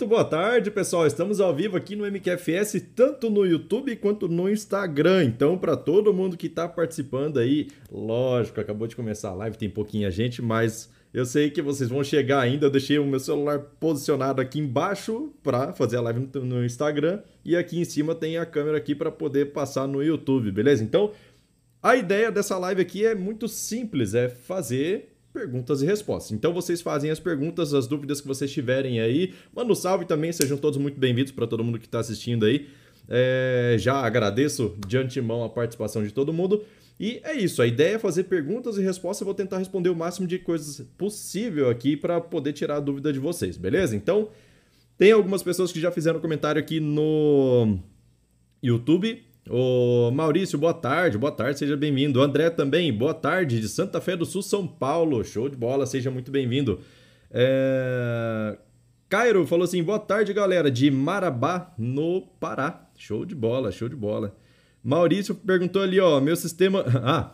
Muito boa tarde, pessoal. Estamos ao vivo aqui no MQFS, tanto no YouTube quanto no Instagram. Então, para todo mundo que está participando aí, lógico, acabou de começar a live, tem pouquinha gente, mas eu sei que vocês vão chegar ainda. Eu deixei o meu celular posicionado aqui embaixo para fazer a live no Instagram e aqui em cima tem a câmera aqui para poder passar no YouTube, beleza? Então, a ideia dessa live aqui é muito simples, é fazer perguntas e respostas. Então vocês fazem as perguntas, as dúvidas que vocês tiverem aí. Manda um salve também, sejam todos muito bem-vindos para todo mundo que está assistindo aí. É, já agradeço de antemão a participação de todo mundo. E é isso, a ideia é fazer perguntas e respostas. Eu vou tentar responder o máximo de coisas possível aqui para poder tirar a dúvida de vocês, beleza? Então, tem algumas pessoas que já fizeram comentário aqui no YouTube. Ô Maurício, boa tarde, boa tarde, seja bem-vindo. André também, boa tarde, de Santa Fé do Sul, São Paulo, show de bola, seja muito bem-vindo. É... Cairo falou assim, boa tarde, galera, de Marabá, no Pará. Show de bola, show de bola. Maurício perguntou ali, ó, meu sistema... Ah,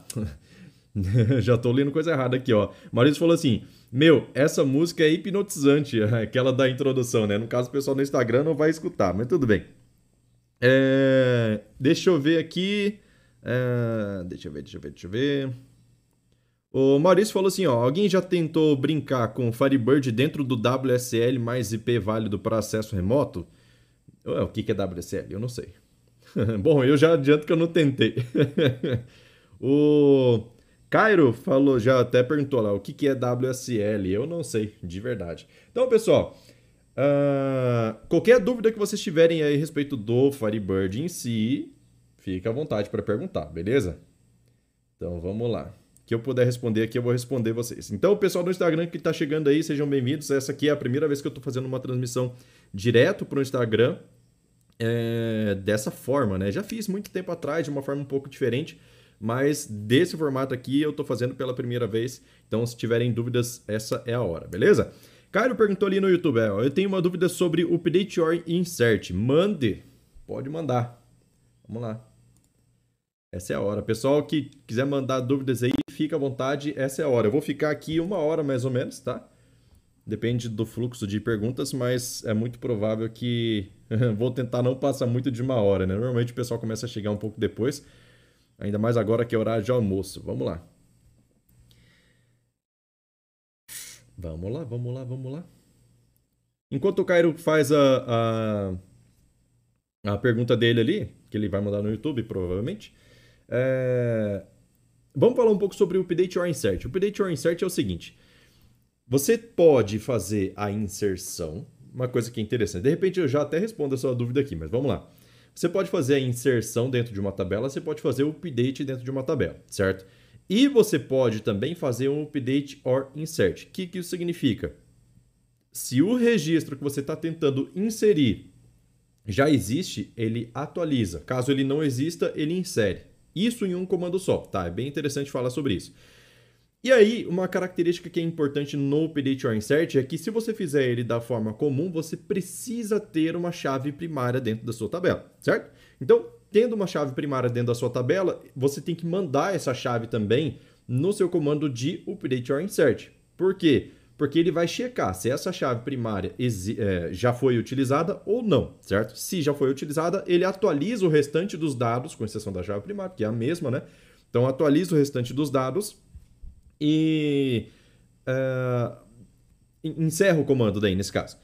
já tô lendo coisa errada aqui, ó. Maurício falou assim, meu, essa música é hipnotizante, aquela da introdução, né? No caso, o pessoal no Instagram não vai escutar, mas tudo bem. É, deixa eu ver aqui. É, deixa eu ver, deixa eu ver, deixa eu ver. O Maurício falou assim: ó, alguém já tentou brincar com Firebird dentro do WSL mais IP válido para acesso remoto? O que é WSL? Eu não sei. Bom, eu já adianto que eu não tentei. o Cairo falou, já até perguntou lá, o que é WSL? Eu não sei, de verdade. Então, pessoal, Uh, qualquer dúvida que vocês tiverem aí a respeito do Firebird em si, fica à vontade para perguntar, beleza? Então vamos lá. Que eu puder responder aqui, eu vou responder vocês. Então, o pessoal do Instagram que está chegando aí, sejam bem-vindos. Essa aqui é a primeira vez que eu estou fazendo uma transmissão direto para o Instagram é, dessa forma, né? Já fiz muito tempo atrás, de uma forma um pouco diferente, mas desse formato aqui eu estou fazendo pela primeira vez. Então, se tiverem dúvidas, essa é a hora, beleza? Cairo perguntou ali no YouTube, é, eu tenho uma dúvida sobre update or insert. Mande. Pode mandar. Vamos lá. Essa é a hora. Pessoal que quiser mandar dúvidas aí, fica à vontade. Essa é a hora. Eu vou ficar aqui uma hora mais ou menos, tá? Depende do fluxo de perguntas, mas é muito provável que vou tentar não passar muito de uma hora, né? Normalmente o pessoal começa a chegar um pouco depois, ainda mais agora que é horário de almoço. Vamos lá. Vamos lá, vamos lá, vamos lá. Enquanto o Cairo faz a, a, a, pergunta dele ali, que ele vai mandar no YouTube, provavelmente, é... vamos falar um pouco sobre o Update or Insert. O Update or Insert é o seguinte: você pode fazer a inserção, uma coisa que é interessante. De repente eu já até respondo a sua dúvida aqui, mas vamos lá. Você pode fazer a inserção dentro de uma tabela, você pode fazer o update dentro de uma tabela, certo? E você pode também fazer um update or insert. O que, que isso significa? Se o registro que você está tentando inserir já existe, ele atualiza. Caso ele não exista, ele insere. Isso em um comando só, tá? É bem interessante falar sobre isso. E aí, uma característica que é importante no update or insert é que se você fizer ele da forma comum, você precisa ter uma chave primária dentro da sua tabela, certo? Então, tendo uma chave primária dentro da sua tabela, você tem que mandar essa chave também no seu comando de update or insert. Por quê? Porque ele vai checar se essa chave primária é, já foi utilizada ou não, certo? Se já foi utilizada, ele atualiza o restante dos dados, com exceção da chave primária, que é a mesma, né? Então, atualiza o restante dos dados e uh, encerra o comando daí, nesse caso.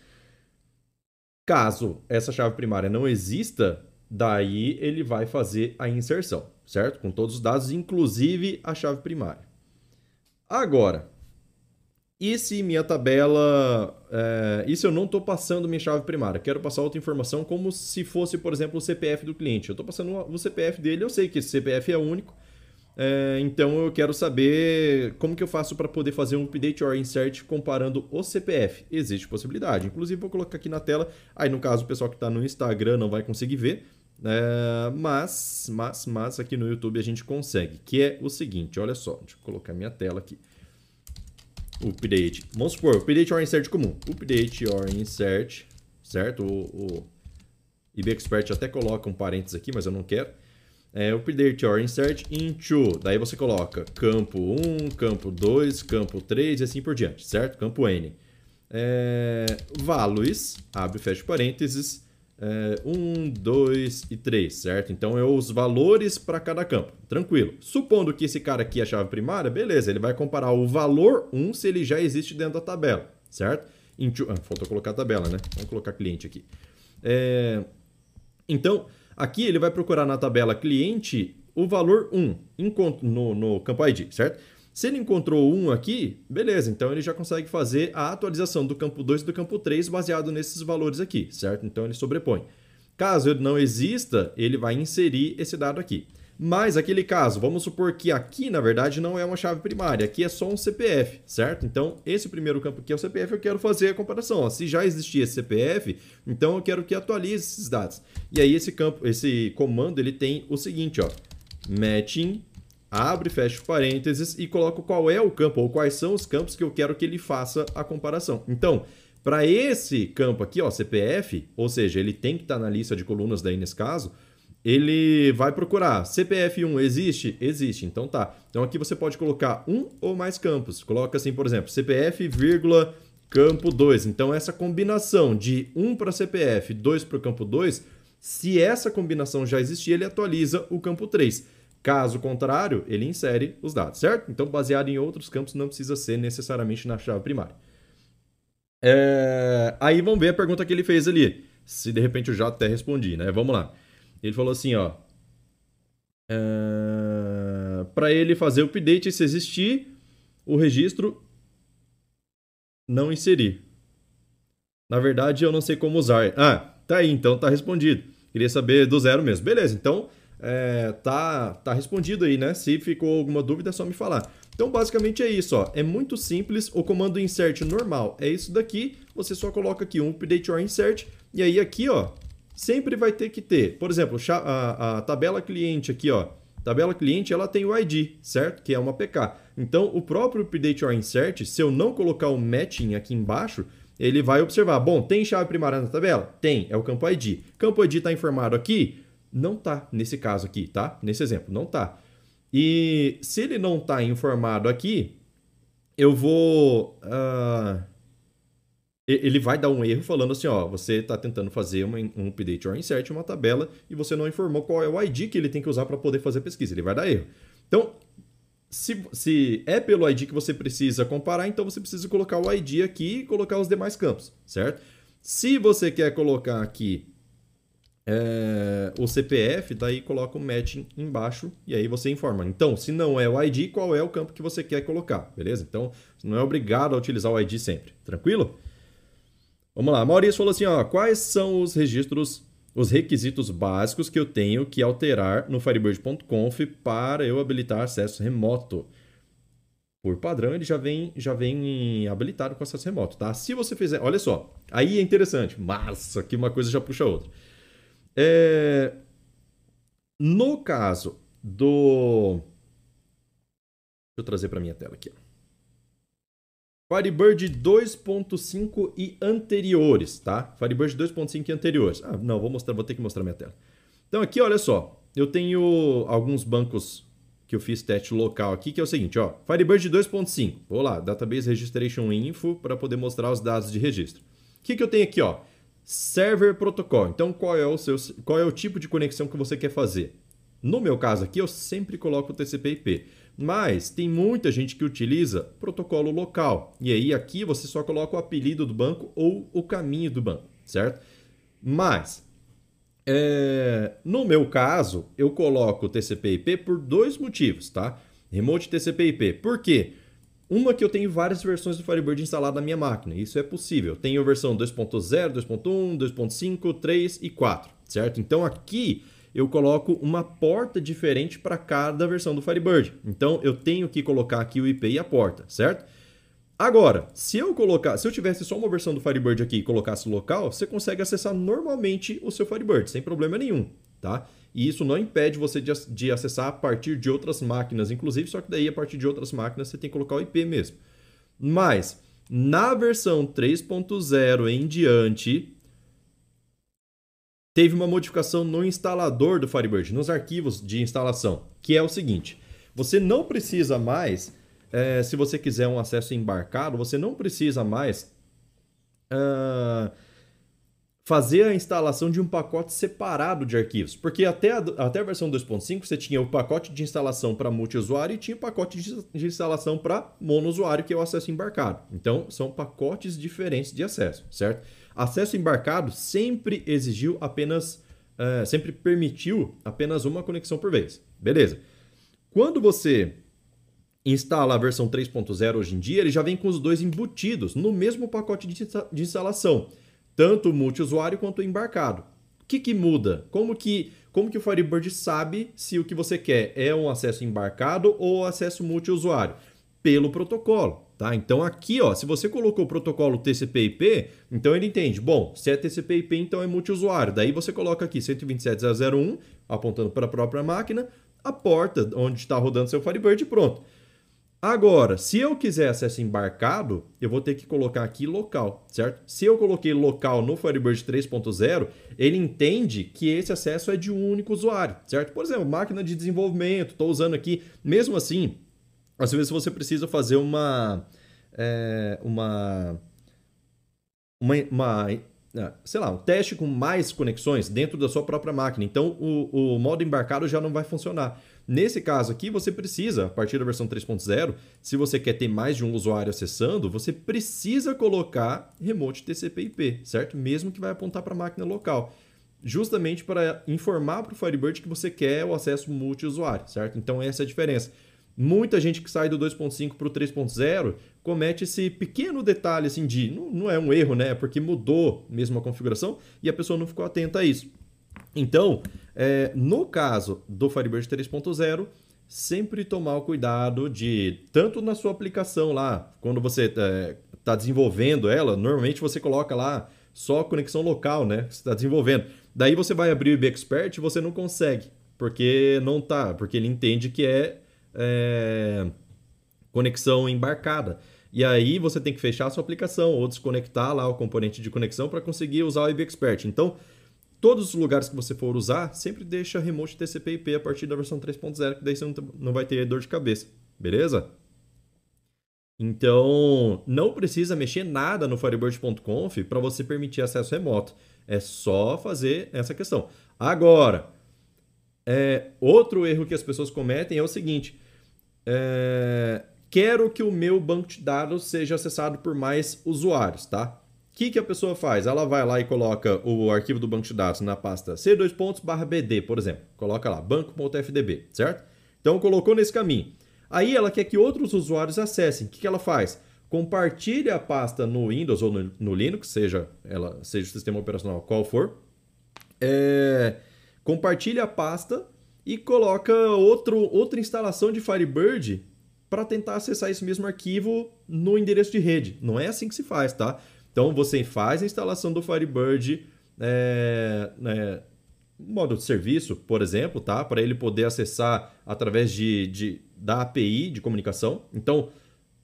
Caso essa chave primária não exista, Daí ele vai fazer a inserção, certo? Com todos os dados, inclusive a chave primária. Agora, e se minha tabela. É, e se eu não estou passando minha chave primária? Quero passar outra informação como se fosse, por exemplo, o CPF do cliente. Eu estou passando o CPF dele, eu sei que esse CPF é único. É, então eu quero saber como que eu faço para poder fazer um update or insert comparando o CPF. Existe possibilidade. Inclusive, vou colocar aqui na tela. Aí, no caso, o pessoal que está no Instagram não vai conseguir ver. É, mas, mas, mas aqui no YouTube a gente consegue, que é o seguinte, olha só, deixa eu colocar minha tela aqui. Update, vamos supor, update or insert comum. Update or insert, certo? O, o IBExpert até coloca um parênteses aqui, mas eu não quero. É, update or insert into, daí você coloca campo 1, campo 2, campo 3 e assim por diante, certo? Campo N. é, values, abre e fecha parênteses, é, 1, 2 e 3, certo? Então é os valores para cada campo, tranquilo. Supondo que esse cara aqui é a chave primária, beleza, ele vai comparar o valor 1 se ele já existe dentro da tabela, certo? Into, ah, faltou colocar a tabela, né? Vamos colocar cliente aqui. É, então, aqui ele vai procurar na tabela cliente o valor 1 no, no campo ID, certo? Se ele encontrou 1 aqui, beleza, então ele já consegue fazer a atualização do campo 2 e do campo 3 baseado nesses valores aqui, certo? Então ele sobrepõe. Caso ele não exista, ele vai inserir esse dado aqui. Mas aquele caso, vamos supor que aqui, na verdade, não é uma chave primária, aqui é só um CPF, certo? Então, esse primeiro campo aqui é o CPF, eu quero fazer a comparação. Ó, se já existia esse CPF, então eu quero que atualize esses dados. E aí esse campo, esse comando, ele tem o seguinte, ó, matching abre fecha parênteses e coloco qual é o campo ou quais são os campos que eu quero que ele faça a comparação. Então, para esse campo aqui, ó, CPF, ou seja, ele tem que estar tá na lista de colunas daí nesse caso, ele vai procurar CPF1 existe? Existe, então tá. Então aqui você pode colocar um ou mais campos. Coloca assim, por exemplo, CPF, vírgula, campo 2. Então essa combinação de 1 para CPF, 2 para o campo 2, se essa combinação já existir, ele atualiza o campo 3. Caso contrário, ele insere os dados, certo? Então, baseado em outros campos, não precisa ser necessariamente na chave primária. É... Aí vamos ver a pergunta que ele fez ali. Se de repente eu já até respondi, né? Vamos lá. Ele falou assim, ó. É... Para ele fazer o update, se existir o registro, não inserir. Na verdade, eu não sei como usar. Ah, tá aí, então tá respondido. Queria saber do zero mesmo. Beleza, então é, tá, tá respondido aí, né? Se ficou alguma dúvida, é só me falar. Então, basicamente é isso, ó. É muito simples. O comando insert normal é isso daqui. Você só coloca aqui um update or insert. E aí aqui, ó, sempre vai ter que ter. Por exemplo, a, a tabela cliente aqui, ó. Tabela cliente, ela tem o ID, certo? Que é uma PK. Então, o próprio update or insert, se eu não colocar o matching aqui embaixo, ele vai observar. Bom, tem chave primária na tabela? Tem, é o campo ID. Campo ID está informado aqui? Não tá nesse caso aqui, tá? Nesse exemplo, não tá. E se ele não tá informado aqui, eu vou. Uh, ele vai dar um erro falando assim: ó, você está tentando fazer uma, um update or insert uma tabela e você não informou qual é o ID que ele tem que usar para poder fazer a pesquisa. Ele vai dar erro. Então, se, se é pelo ID que você precisa comparar, então você precisa colocar o ID aqui e colocar os demais campos, certo? Se você quer colocar aqui é, o CPF, daí coloca o matching embaixo e aí você informa. Então, se não é o ID, qual é o campo que você quer colocar, beleza? Então, não é obrigado a utilizar o ID sempre, tranquilo? Vamos lá, Maurício falou assim, ó, quais são os registros, os requisitos básicos que eu tenho que alterar no Firebird.conf para eu habilitar acesso remoto? Por padrão, ele já vem, já vem habilitado com acesso remoto, tá? Se você fizer, olha só, aí é interessante, massa, que uma coisa já puxa a outra. É... No caso do. Deixa eu trazer para minha tela aqui. Firebird 2.5 e anteriores, tá? Firebird 2.5 e anteriores. Ah, não, vou mostrar, vou ter que mostrar minha tela. Então aqui, olha só, eu tenho alguns bancos que eu fiz teste local aqui, que é o seguinte, ó, Firebird 2.5. Vou lá, Database Registration Info para poder mostrar os dados de registro. O que, que eu tenho aqui, ó? Server protocolo. Então, qual é o seu, qual é o tipo de conexão que você quer fazer? No meu caso aqui, eu sempre coloco o TCP/IP, mas tem muita gente que utiliza protocolo local. E aí aqui você só coloca o apelido do banco ou o caminho do banco, certo? Mas é, no meu caso, eu coloco o TCP/IP por dois motivos, tá? Remote TCP/IP. Por quê? Uma que eu tenho várias versões do Firebird instalado na minha máquina. Isso é possível. Tenho versão 2.0, 2.1, 2.5, 3 e 4, certo? Então aqui eu coloco uma porta diferente para cada versão do Firebird. Então eu tenho que colocar aqui o IP e a porta, certo? Agora, se eu colocar, se eu tivesse só uma versão do Firebird aqui e colocasse local, você consegue acessar normalmente o seu Firebird sem problema nenhum, tá? E isso não impede você de, acessar a partir de outras máquinas, inclusive, só que daí a partir de outras máquinas você tem que colocar o IP mesmo. Mas na versão 3.0 em diante, teve uma modificação no instalador do Firebird, nos arquivos de instalação, que é o seguinte: você não precisa mais, é, se você quiser um acesso embarcado, você não precisa mais uh, fazer a instalação de um pacote separado de arquivos. Porque até a, até a versão 2.5 você tinha o pacote de instalação para multiusuário e tinha o pacote de, de instalação para monousuário, que é o acesso embarcado. Então, são pacotes diferentes de acesso, certo? Acesso embarcado sempre exigiu apenas, uh, sempre permitiu apenas uma conexão por vez. Beleza. Quando você instala a versão 3.0 hoje em dia, ele já vem com os dois embutidos no mesmo pacote de instalação tanto multiusuário quanto embarcado. O que, que muda? Como que, como que o Firebird sabe se o que você quer é um acesso embarcado ou acesso multiusuário? Pelo protocolo. Tá? Então aqui, ó, se você colocou o protocolo TCP/IP, então ele entende, bom, se é TCP/IP, então é multiusuário. Daí você coloca aqui 127.0.0.1, apontando para a própria máquina, a porta onde está rodando seu Firebird pronto. Agora, se eu quiser acesso embarcado, eu vou ter que colocar aqui local, certo? Se eu coloquei local no Firebird 3.0, ele entende que esse acesso é de um único usuário, certo? Por exemplo, máquina de desenvolvimento, estou usando aqui. Mesmo assim, às vezes você precisa fazer uma, é, uma, uma, uma ah, sei lá, um teste com mais conexões dentro da sua própria máquina. Então, o, o modo embarcado já não vai funcionar. Nesse caso aqui, você precisa, a partir da versão 3.0, se você quer ter mais de um usuário acessando, você precisa colocar remote TCP/IP, certo? Mesmo que vai apontar para a máquina local, justamente para informar para o Firebird que você quer o acesso multi-usuário, certo? Então essa é a diferença. Muita gente que sai do 2.5 para o 3.0 comete esse pequeno detalhe assim de não, não é um erro, né? Porque mudou mesmo a configuração e a pessoa não ficou atenta a isso. Então, é, no caso do Firebird 3.0, sempre tomar o cuidado de, tanto na sua aplicação lá, quando você está é, tá desenvolvendo ela, normalmente você coloca lá só conexão local, né? Você está desenvolvendo. Daí você vai abrir o IB Expert e você não consegue, porque não tá, porque ele entende que é, é conexão embarcada. E aí você tem que fechar a sua aplicação ou desconectar lá o componente de conexão para conseguir usar o IB Expert. Então, todos os lugares que você for usar, sempre deixa remote TCP/IP a partir da versão 3.0, que daí você não vai ter dor de cabeça, beleza? Então, não precisa mexer nada no Firebird.conf para você permitir acesso remoto. É só fazer essa questão. Agora, é, outro erro que as pessoas cometem é o seguinte: é, quero que o meu banco de dados seja acessado por mais usuários, tá? O que, que a pessoa faz? Ela vai lá e coloca o arquivo do banco de dados na pasta c2.bd, por exemplo. Coloca lá, banco.fdb, certo? Então, colocou nesse caminho. Aí ela quer que outros usuários acessem. O que, que ela faz? Compartilha a pasta no Windows ou no, no Linux, seja, ela, seja o sistema operacional qual for. É, compartilha a pasta e coloca outro, outra instalação de Firebird para tentar acessar esse mesmo arquivo no endereço de rede. Não é assim que se faz, tá? Então você faz a instalação do Firebird é, é, modo de serviço, por exemplo, tá? Para ele poder acessar através de, de, da API de comunicação. Então,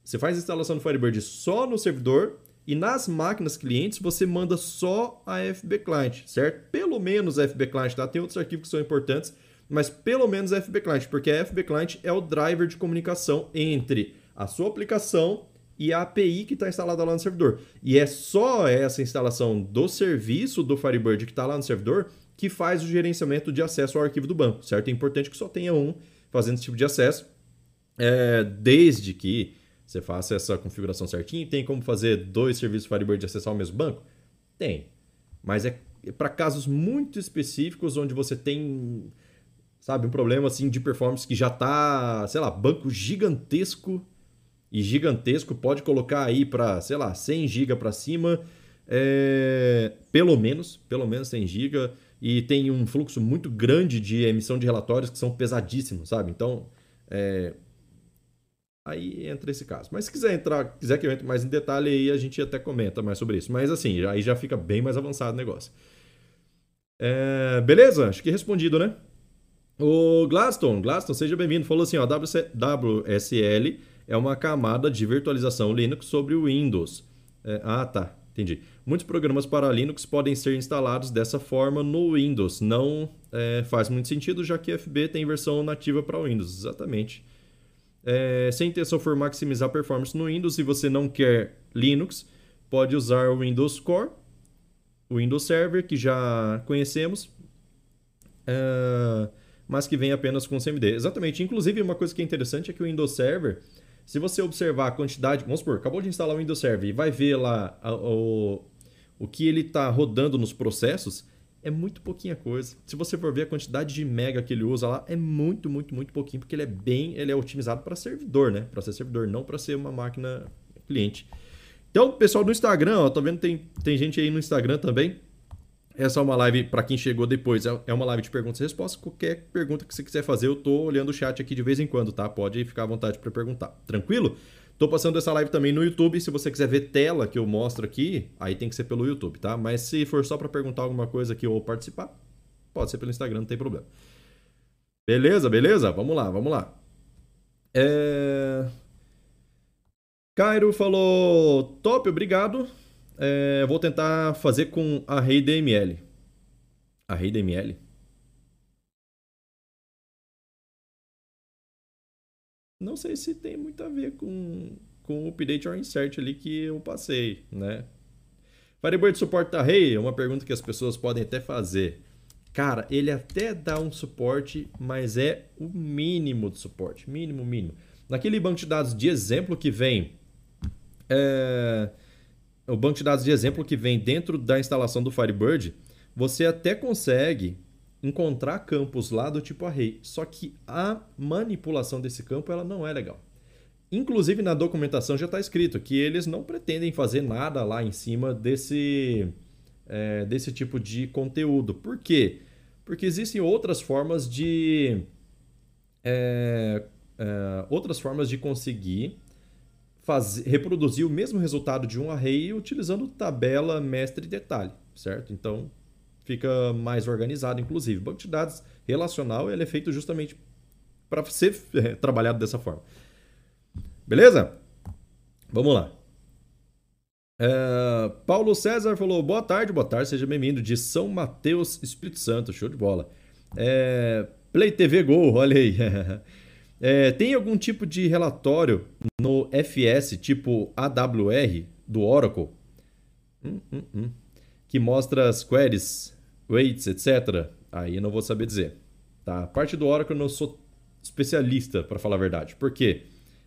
você faz a instalação do Firebird só no servidor e nas máquinas clientes você manda só a FB Client, certo? Pelo menos a FB Client, tá? Tem outros arquivos que são importantes, mas pelo menos a FB Client, porque a FB Client é o driver de comunicação entre a sua aplicação e a API que está instalada lá no servidor. E é só essa instalação do serviço do Firebird que está lá no servidor que faz o gerenciamento de acesso ao arquivo do banco, certo? É importante que só tenha um fazendo esse tipo de acesso, é, desde que você faça essa configuração certinho. Tem como fazer dois serviços Firebird acessar o mesmo banco? Tem. Mas é para casos muito específicos onde você tem, sabe, um problema assim de performance que já está, sei lá, banco gigantesco e gigantesco, pode colocar aí para, sei lá, 100 GB para cima, é, pelo menos, pelo menos 100 GB, e tem um fluxo muito grande de emissão de relatórios que são pesadíssimos, sabe? Então, é, aí entra esse caso. Mas se quiser entrar, quiser que eu entre mais em detalhe aí, a gente até comenta mais sobre isso. Mas assim, aí já fica bem mais avançado o negócio. É, beleza? Acho que respondido, né? O Glaston, Glaston, seja bem-vindo. Falou assim, ó, WSL é uma camada de virtualização Linux sobre o Windows. É, ah, tá. Entendi. Muitos programas para Linux podem ser instalados dessa forma no Windows. Não é, faz muito sentido, já que FB tem versão nativa para o Windows. Exatamente. É, se a intenção for maximizar a performance no Windows e você não quer Linux, pode usar o Windows Core, o Windows Server, que já conhecemos, uh, mas que vem apenas com CMD. Exatamente. Inclusive, uma coisa que é interessante é que o Windows Server, se você observar a quantidade, vamos supor, acabou de instalar o Windows Server e vai ver lá o, o que ele está rodando nos processos, é muito pouquinha coisa. Se você for ver a quantidade de mega que ele usa lá, é muito, muito, muito pouquinho, porque ele é bem, ele é otimizado para servidor, né? Para ser servidor, não para ser uma máquina cliente. Então, pessoal do Instagram, ó, tô vendo tem tem gente aí no Instagram também. Essa é uma live para quem chegou depois, é, é uma live de perguntas e respostas. Qualquer pergunta que você quiser fazer, eu tô olhando o chat aqui de vez em quando, tá? Pode ficar à vontade para perguntar. Tranquilo? Tô passando essa live também no YouTube. Se você quiser ver tela que eu mostro aqui, aí tem que ser pelo YouTube, tá? Mas se for só para perguntar alguma coisa aqui ou participar, pode ser pelo Instagram, não tem problema. Beleza, beleza? Vamos lá, vamos lá. É... Cairo falou: top, obrigado. É, vou tentar fazer com a Rei DML. A Rei DML? não sei se tem muito a ver com, com o update or insert ali que eu passei, né? Firebird suporta Rei? É uma pergunta que as pessoas podem até fazer. Cara, ele até dá um suporte, mas é o mínimo de suporte. Mínimo, mínimo. Naquele banco de dados de exemplo que vem. É... O banco de dados de exemplo que vem dentro da instalação do Firebird, você até consegue encontrar campos lá do tipo array. Só que a manipulação desse campo ela não é legal. Inclusive na documentação já está escrito que eles não pretendem fazer nada lá em cima desse, é, desse tipo de conteúdo. Por quê? Porque existem outras formas de é, é, outras formas de conseguir fazer, reproduzir o mesmo resultado de um array utilizando tabela, mestre e detalhe, certo? Então fica mais organizado, inclusive. Banco de dados relacional ele é feito justamente para ser é, trabalhado dessa forma. Beleza? Vamos lá. É, Paulo César falou: boa tarde, boa tarde, seja bem-vindo de São Mateus, Espírito Santo, show de bola. É, Play TV Go, olha aí. É, tem algum tipo de relatório no FS, tipo AWR, do Oracle, hum, hum, hum, que mostra as queries weights, etc. Aí não vou saber dizer. Tá? A parte do Oracle eu não sou especialista, para falar a verdade. Por quê?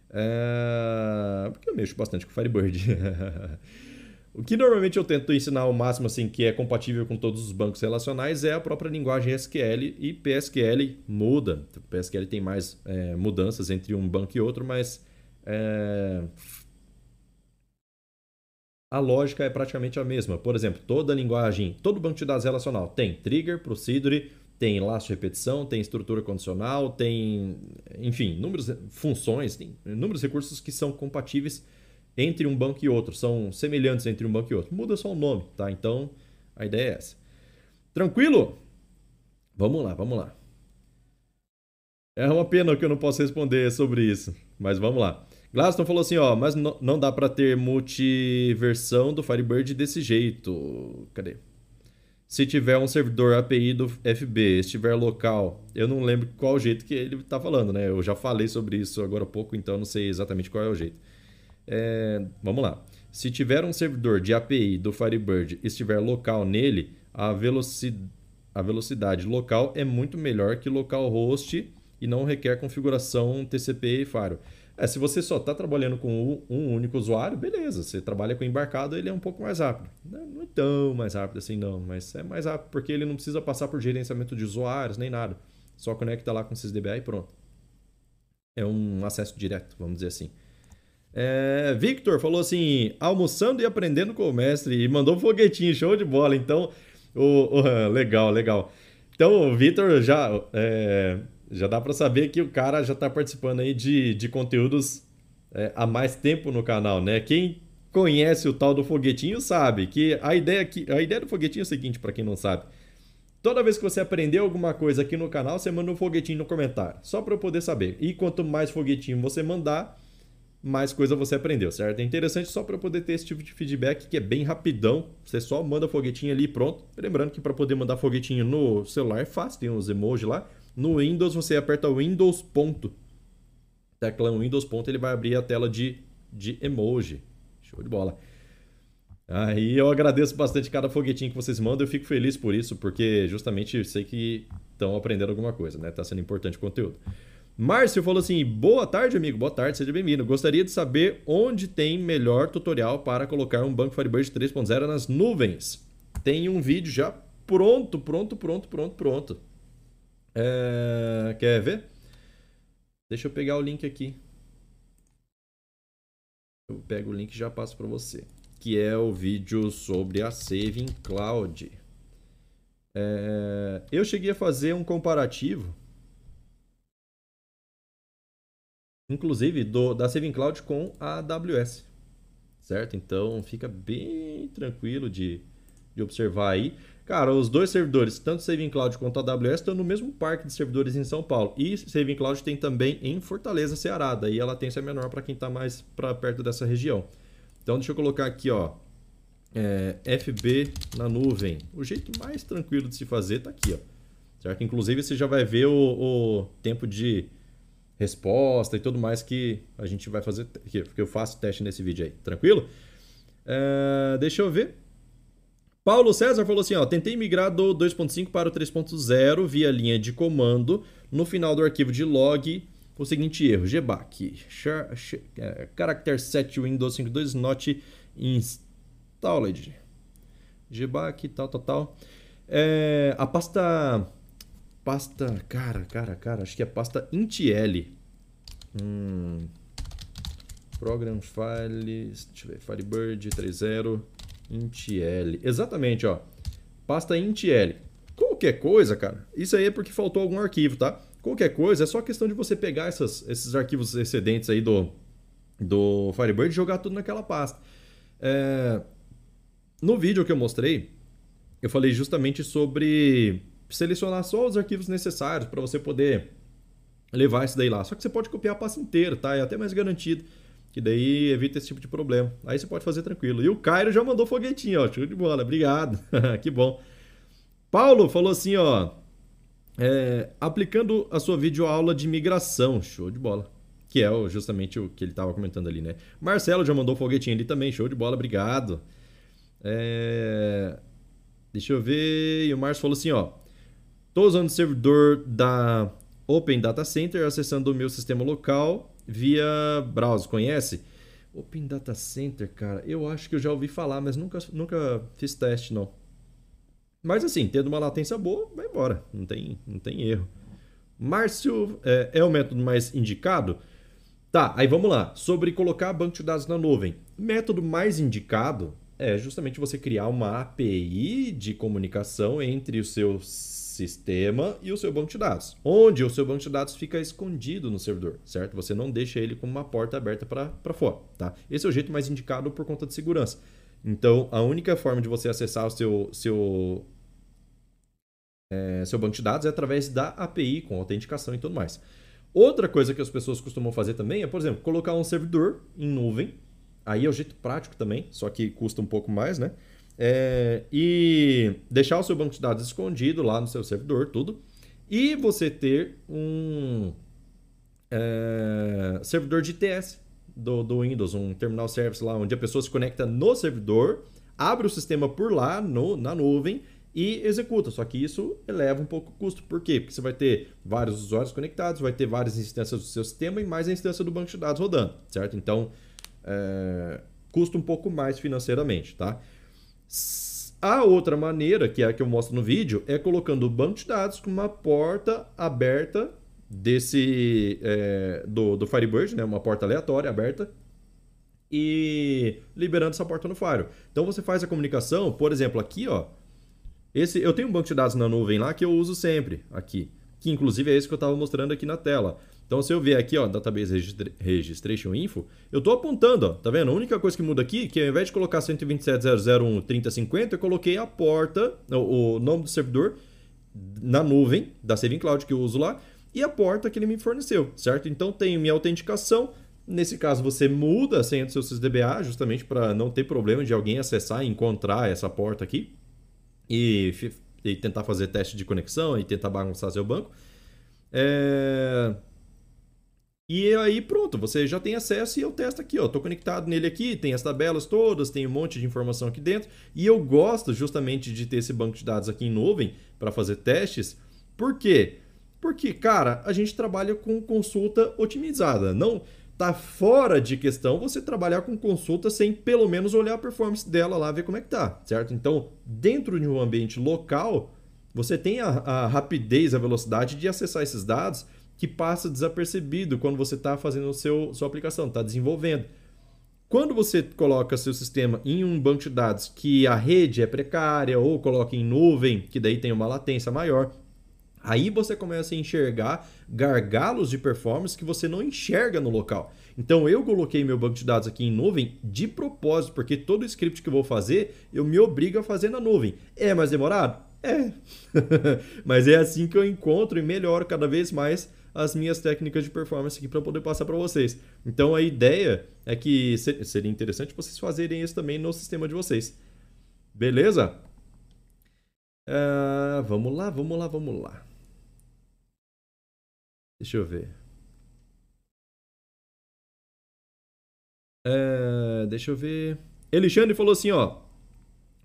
É... Porque eu mexo bastante com Firebird. o que normalmente eu tento ensinar ao máximo assim que é compatível com todos os bancos relacionais é a própria linguagem SQL e PSQL muda. O PSQL tem mais é, mudanças entre um banco e outro, mas é, a lógica é praticamente a mesma. Por exemplo, toda linguagem, todo banco de dados relacional tem trigger, procedure, tem laço de repetição, tem estrutura condicional, tem, enfim, números, funções, tem inúmeros recursos que são compatíveis entre um banco e outro, são semelhantes entre um banco e outro. Muda só o nome, tá? Então, a ideia é essa. Tranquilo? Vamos lá, vamos lá. É uma pena que eu não posso responder sobre isso, mas vamos lá. Glaston falou assim, ó, mas não dá para ter multiversão do Firebird desse jeito. Cadê? Se tiver um servidor API do FB, estiver local, eu não lembro qual jeito que ele está falando, né? Eu já falei sobre isso agora há pouco, então não sei exatamente qual é o jeito. É, vamos lá. Se tiver um servidor de API do Firebird estiver local nele, a, veloci a velocidade local é muito melhor que localhost e não requer configuração TCP e Firewall. É, se você só está trabalhando com um único usuário, beleza. Você trabalha com embarcado, ele é um pouco mais rápido. Não é tão mais rápido assim, não, mas é mais rápido porque ele não precisa passar por gerenciamento de usuários nem nada. Só conecta lá com o SysDBA e pronto. É um acesso direto, vamos dizer assim. É, Victor falou assim: almoçando e aprendendo com o mestre e mandou um foguetinho, show de bola. Então, o, o legal, legal. Então, o Victor já. É, já dá para saber que o cara já está participando aí de, de conteúdos é, há mais tempo no canal, né? Quem conhece o tal do foguetinho sabe que a ideia, que, a ideia do foguetinho é o seguinte, para quem não sabe. Toda vez que você aprendeu alguma coisa aqui no canal, você manda um foguetinho no comentário, só para eu poder saber. E quanto mais foguetinho você mandar, mais coisa você aprendeu, certo? É interessante só para poder ter esse tipo de feedback que é bem rapidão. Você só manda foguetinho ali e pronto. Lembrando que para poder mandar foguetinho no celular é fácil, tem uns emojis lá. No Windows, você aperta Windows ponto. Tecla Windows ponto, ele vai abrir a tela de, de emoji. Show de bola. Aí eu agradeço bastante cada foguetinho que vocês mandam, eu fico feliz por isso, porque justamente sei que estão aprendendo alguma coisa, né? Tá sendo importante o conteúdo. Márcio falou assim: boa tarde, amigo. Boa tarde, seja bem-vindo. Gostaria de saber onde tem melhor tutorial para colocar um banco Firebird 3.0 nas nuvens. Tem um vídeo já pronto, pronto, pronto, pronto, pronto. É... Quer ver? Deixa eu pegar o link aqui. Eu pego o link e já passo para você. Que é o vídeo sobre a Saving Cloud. É... Eu cheguei a fazer um comparativo inclusive do, da Saving Cloud com a AWS, certo? Então fica bem tranquilo de, de observar aí. Cara, os dois servidores, tanto Saving Cloud quanto a AWS, estão no mesmo parque de servidores em São Paulo. E Saving Cloud tem também em Fortaleza, Ceará. Daí a latência é menor para quem está mais para perto dessa região. Então deixa eu colocar aqui, ó, é, FB na nuvem. O jeito mais tranquilo de se fazer está aqui, ó. Certo? Inclusive você já vai ver o, o tempo de resposta e tudo mais que a gente vai fazer, que eu faço teste nesse vídeo aí, tranquilo? É, deixa eu ver. Paulo César falou assim, ó, tentei migrar do 2.5 para o 3.0 via linha de comando. No final do arquivo de log, o seguinte erro, gbac, é, character set Windows 52 not installed. gbac, tal, tal, tal. É, a pasta Pasta. Cara, cara, cara. Acho que é pasta intl. Hum. Program Files. Deixa eu ver. Firebird 3.0. intl. Exatamente, ó. Pasta intl. Qualquer coisa, cara. Isso aí é porque faltou algum arquivo, tá? Qualquer coisa, é só questão de você pegar essas, esses arquivos excedentes aí do, do Firebird e jogar tudo naquela pasta. É... No vídeo que eu mostrei, eu falei justamente sobre selecionar só os arquivos necessários para você poder levar isso daí lá. Só que você pode copiar a pasta inteira, tá? É até mais garantido. Que daí evita esse tipo de problema. Aí você pode fazer tranquilo. E o Cairo já mandou foguetinho, ó. Show de bola. Obrigado. que bom. Paulo falou assim, ó. É, aplicando a sua videoaula de migração. Show de bola. Que é justamente o que ele estava comentando ali, né? Marcelo já mandou foguetinho ali também. Show de bola. Obrigado. É... Deixa eu ver. E o Márcio falou assim, ó. Estou usando o servidor da Open Data Center, acessando o meu sistema local via browser. Conhece? Open Data Center, cara, eu acho que eu já ouvi falar, mas nunca, nunca fiz teste, não. Mas assim, tendo uma latência boa, vai embora. Não tem, não tem erro. Márcio é, é o método mais indicado? Tá, aí vamos lá. Sobre colocar banco de dados na nuvem. Método mais indicado é justamente você criar uma API de comunicação entre os seus sistema e o seu banco de dados, onde o seu banco de dados fica escondido no servidor, certo? Você não deixa ele como uma porta aberta para fora, tá? Esse é o jeito mais indicado por conta de segurança. Então, a única forma de você acessar o seu, seu, é, seu banco de dados é através da API, com autenticação e tudo mais. Outra coisa que as pessoas costumam fazer também é, por exemplo, colocar um servidor em nuvem. Aí é o jeito prático também, só que custa um pouco mais, né? É, e deixar o seu banco de dados escondido lá no seu servidor, tudo. E você ter um é, servidor de ITS do, do Windows, um terminal service lá, onde a pessoa se conecta no servidor, abre o sistema por lá, no, na nuvem, e executa. Só que isso eleva um pouco o custo. Por quê? Porque você vai ter vários usuários conectados, vai ter várias instâncias do seu sistema e mais a instância do banco de dados rodando, certo? Então, é, custa um pouco mais financeiramente, tá? A outra maneira, que é a que eu mostro no vídeo, é colocando o banco de dados com uma porta aberta desse é, do, do Firebird, né? uma porta aleatória aberta, e liberando essa porta no Fire. Então você faz a comunicação, por exemplo, aqui, ó. Esse, eu tenho um banco de dados na nuvem lá que eu uso sempre aqui, que inclusive é esse que eu estava mostrando aqui na tela. Então, se eu vier aqui, ó, Database Registration Info, eu estou apontando, ó, tá vendo? A única coisa que muda aqui é que ao invés de colocar 127.001.3050, eu coloquei a porta, o, o nome do servidor na nuvem da Saving Cloud que eu uso lá e a porta que ele me forneceu, certo? Então, tenho minha autenticação. Nesse caso, você muda a senha do seu SysDBA, justamente para não ter problema de alguém acessar e encontrar essa porta aqui e, e tentar fazer teste de conexão e tentar bagunçar seu banco. É... E aí pronto, você já tem acesso e eu testo aqui, ó. Tô conectado nele aqui, tem as tabelas todas, tem um monte de informação aqui dentro. E eu gosto justamente de ter esse banco de dados aqui em nuvem para fazer testes. Por quê? Porque, cara, a gente trabalha com consulta otimizada. Não tá fora de questão você trabalhar com consulta sem pelo menos olhar a performance dela lá, ver como é que tá, certo? Então, dentro de um ambiente local, você tem a, a rapidez, a velocidade de acessar esses dados que passa desapercebido quando você está fazendo o seu, sua aplicação, está desenvolvendo. Quando você coloca seu sistema em um banco de dados que a rede é precária ou coloca em nuvem, que daí tem uma latência maior, aí você começa a enxergar gargalos de performance que você não enxerga no local. Então eu coloquei meu banco de dados aqui em nuvem de propósito, porque todo script que eu vou fazer, eu me obrigo a fazer na nuvem. É mais demorado? É. Mas é assim que eu encontro e melhoro cada vez mais as minhas técnicas de performance aqui para poder passar para vocês. Então a ideia é que seria interessante vocês fazerem isso também no sistema de vocês. Beleza? Uh, vamos lá, vamos lá, vamos lá. Deixa eu ver. Uh, deixa eu ver. Alexandre falou assim, ó.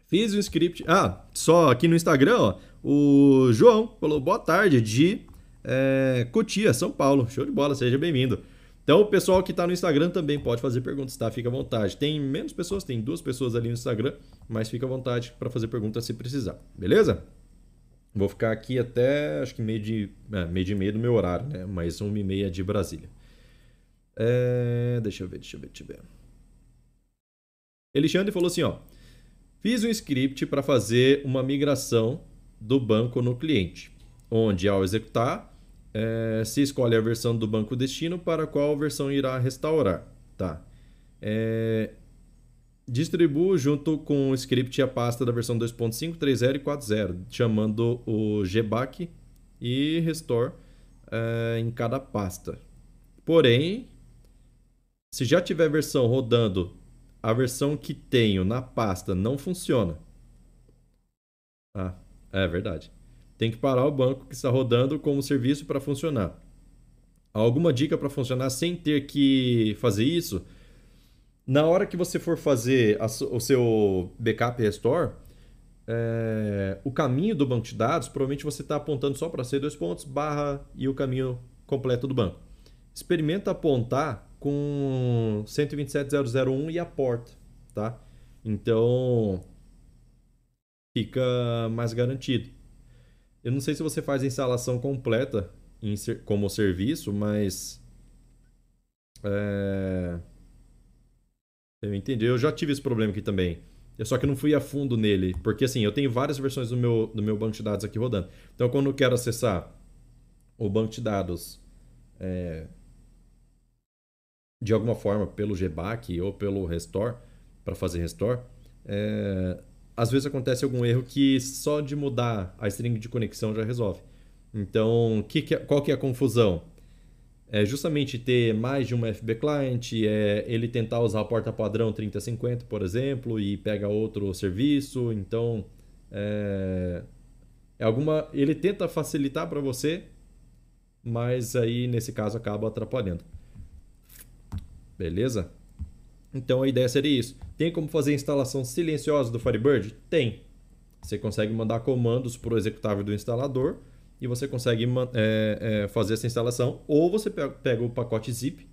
Fiz um script. Ah, só aqui no Instagram, ó. O João falou boa tarde, de é, Cotia, São Paulo. Show de bola, seja bem-vindo. Então, o pessoal que está no Instagram também pode fazer perguntas, tá? Fica à vontade. Tem menos pessoas, tem duas pessoas ali no Instagram, mas fica à vontade para fazer perguntas se precisar, beleza? Vou ficar aqui até acho que meio de, é, meio de meia do meu horário, né? Mais uma e meia de Brasília. É, deixa eu ver, deixa eu ver, deixa eu ver. Alexandre falou assim, ó. Fiz um script para fazer uma migração do banco no cliente, onde ao executar é, se escolhe a versão do banco destino para qual versão irá restaurar. Tá. É, distribuo junto com o script a pasta da versão 2.5, 3.0 e 4.0, chamando o gback e restore é, em cada pasta. Porém, se já tiver versão rodando, a versão que tenho na pasta não funciona. Ah, é verdade tem que parar o banco que está rodando como serviço para funcionar. Alguma dica para funcionar sem ter que fazer isso? Na hora que você for fazer a, o seu backup restore, é, o caminho do banco de dados, provavelmente você está apontando só para ser dois pontos, barra e o caminho completo do banco. Experimenta apontar com 127.001 e a porta, tá? Então, fica mais garantido. Eu não sei se você faz a instalação completa em, como serviço, mas. É... Eu entendi. Eu já tive esse problema aqui também. Eu só que não fui a fundo nele. Porque assim, eu tenho várias versões do meu, do meu banco de dados aqui rodando. Então, quando eu quero acessar o banco de dados é, de alguma forma pelo GBAC ou pelo Restore, para fazer Restore, é, às vezes acontece algum erro que só de mudar a string de conexão já resolve. Então, que que é, qual que é a confusão? É justamente ter mais de uma FB client, é ele tentar usar a porta padrão 3050, por exemplo, e pega outro serviço. Então, é, é alguma, ele tenta facilitar para você, mas aí nesse caso acaba atrapalhando. Beleza? Então a ideia seria isso. Tem como fazer a instalação silenciosa do Firebird? Tem. Você consegue mandar comandos para o executável do instalador e você consegue é, é, fazer essa instalação. Ou você pega o pacote zip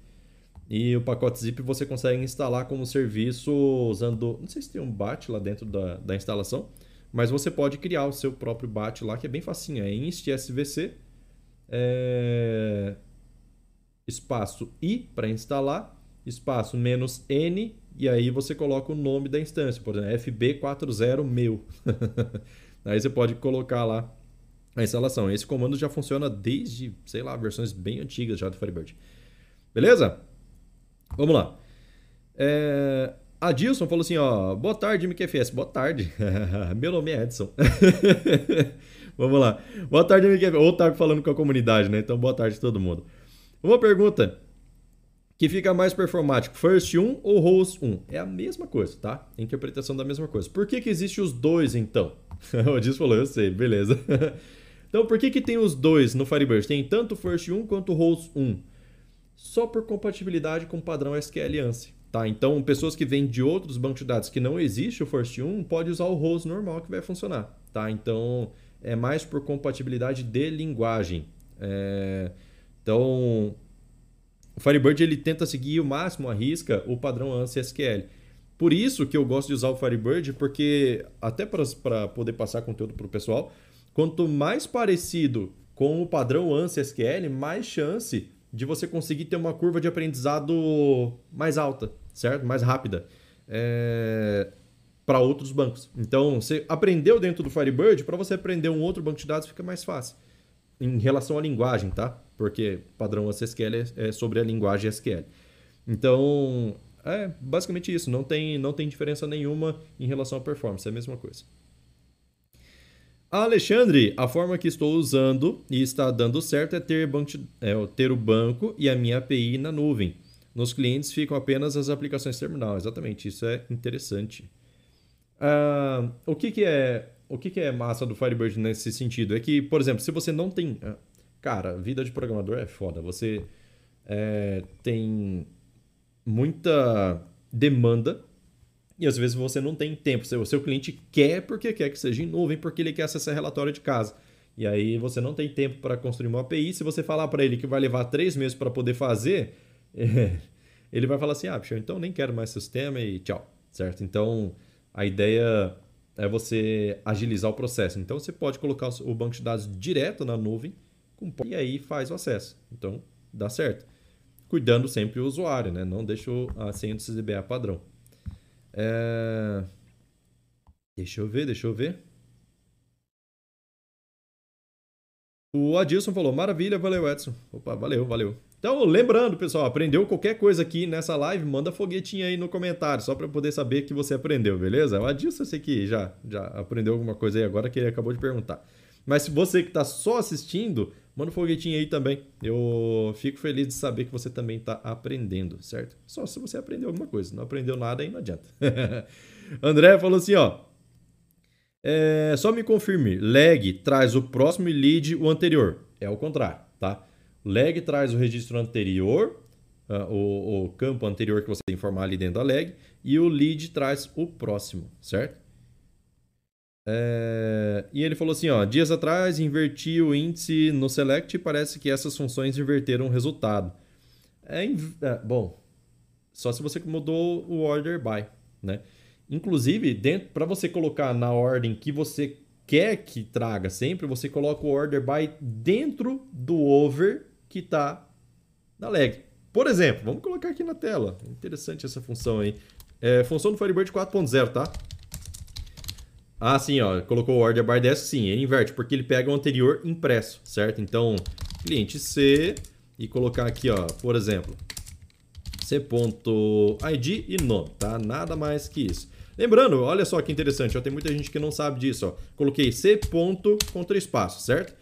e o pacote zip você consegue instalar como serviço usando. Não sei se tem um bat lá dentro da, da instalação, mas você pode criar o seu próprio bat lá, que é bem facinho. É inst svc é, espaço i para instalar espaço menos N, e aí você coloca o nome da instância, por exemplo, FB40 meu. aí você pode colocar lá a instalação. Esse comando já funciona desde, sei lá, versões bem antigas já do Firebird. Beleza? Vamos lá. É... A Dilson falou assim, ó, boa tarde, MQFS. Boa tarde. Meu nome é Edson. Vamos lá. Boa tarde, MQFS. Ou tá falando com a comunidade, né? Então, boa tarde a todo mundo. Uma pergunta que fica mais performático, first 1 ou host 1? É a mesma coisa, tá? Interpretação da mesma coisa. Por que, que existe os dois, então? o Diz falou, eu sei, beleza. então, por que, que tem os dois no Firebird? Tem tanto first 1 quanto host 1. só por compatibilidade com o padrão SQL ANSI. Tá? Então, pessoas que vêm de outros bancos de dados que não existe o First 1, pode usar o ROS normal que vai funcionar. Tá? Então, é mais por compatibilidade de linguagem. É... Então, o Firebird ele tenta seguir o máximo a risca o padrão ANSI SQL. Por isso que eu gosto de usar o Firebird, porque até para poder passar conteúdo para o pessoal, quanto mais parecido com o padrão ANSI SQL, mais chance de você conseguir ter uma curva de aprendizado mais alta, certo? Mais rápida. É... Para outros bancos. Então, você aprendeu dentro do Firebird, para você aprender um outro banco de dados fica mais fácil. Em relação à linguagem, tá? Porque padrão SQL é sobre a linguagem SQL. Então, é basicamente isso. Não tem, não tem diferença nenhuma em relação à performance. É a mesma coisa. Alexandre, a forma que estou usando e está dando certo é ter, banco, é ter o banco e a minha API na nuvem. Nos clientes ficam apenas as aplicações terminal. Exatamente, isso é interessante. Uh, o que, que é o que, que é massa do Firebird nesse sentido? É que, por exemplo, se você não tem. Cara, vida de programador é foda. Você é, tem muita demanda e às vezes você não tem tempo. O seu cliente quer porque quer que seja em nuvem, porque ele quer acessar relatório de casa. E aí você não tem tempo para construir uma API. Se você falar para ele que vai levar três meses para poder fazer, é, ele vai falar assim: ah, então nem quero mais sistema e tchau. Certo? Então a ideia é você agilizar o processo. Então você pode colocar o banco de dados direto na nuvem e aí faz o acesso. Então dá certo. Cuidando sempre o usuário, né? Não deixa a senha do CDBA padrão. É... Deixa eu ver, deixa eu ver. O Adilson falou, maravilha, valeu Edson. Opa, valeu, valeu. Então, lembrando, pessoal, aprendeu qualquer coisa aqui nessa live, manda foguetinho aí no comentário, só para poder saber que você aprendeu, beleza? O Adilson, eu sei que já, já aprendeu alguma coisa aí agora que ele acabou de perguntar. Mas se você que está só assistindo, manda um foguetinho aí também. Eu fico feliz de saber que você também está aprendendo, certo? Só se você aprendeu alguma coisa. Não aprendeu nada aí não adianta. André falou assim, ó. É, só me confirme, lag traz o próximo e lead o anterior. É o contrário, tá? Lag traz o registro anterior, uh, o, o, campo anterior que você tem que informar ali dentro da lag, e o lead traz o próximo, certo? É... E ele falou assim, ó, dias atrás inverti o índice no select e parece que essas funções inverteram o resultado. É, é bom, só se você mudou o order by, né? Inclusive, para você colocar na ordem que você quer que traga sempre, você coloca o order by dentro do over que está na leg. Por exemplo, vamos colocar aqui na tela. Interessante essa função aí. É, função do Firebird 4.0, tá? Ah, sim, ó, colocou o order by desk, sim, ele inverte, porque ele pega o anterior impresso, certo? Então, cliente C e colocar aqui, ó, por exemplo, C.id e nome, tá? Nada mais que isso. Lembrando, olha só que interessante, ó, tem muita gente que não sabe disso, ó. Coloquei C. Ponto com três passos, certo?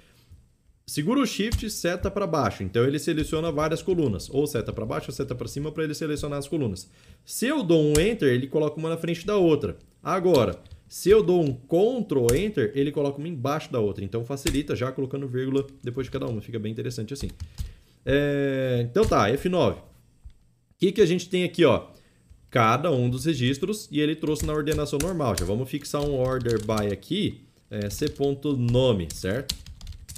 Segura o Shift, seta para baixo. Então ele seleciona várias colunas, ou seta para baixo ou seta para cima para ele selecionar as colunas. Se eu dou um Enter, ele coloca uma na frente da outra. Agora, se eu dou um Ctrl Enter, ele coloca uma embaixo da outra. Então facilita já colocando vírgula depois de cada uma. Fica bem interessante assim. É... Então tá, F9. O que, que a gente tem aqui? ó? Cada um dos registros e ele trouxe na ordenação normal. Já vamos fixar um order by aqui. É, C.nome, certo?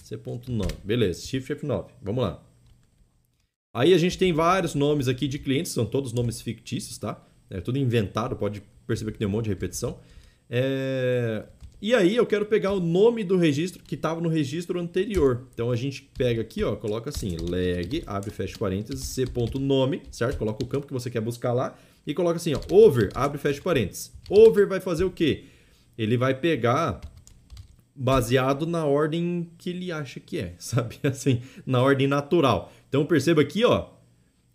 C.nome. Beleza, Shift F9. Vamos lá. Aí a gente tem vários nomes aqui de clientes, são todos nomes fictícios, tá? É tudo inventado, pode perceber que tem um monte de repetição. É... E aí eu quero pegar o nome do registro que estava no registro anterior. Então a gente pega aqui, ó, coloca assim, leg, abre fecha parênteses, c.nome, certo? Coloca o campo que você quer buscar lá e coloca assim, ó, over, abre fecha parênteses. Over vai fazer o quê? Ele vai pegar baseado na ordem que ele acha que é, sabe? Assim, na ordem natural. Então perceba aqui, ó,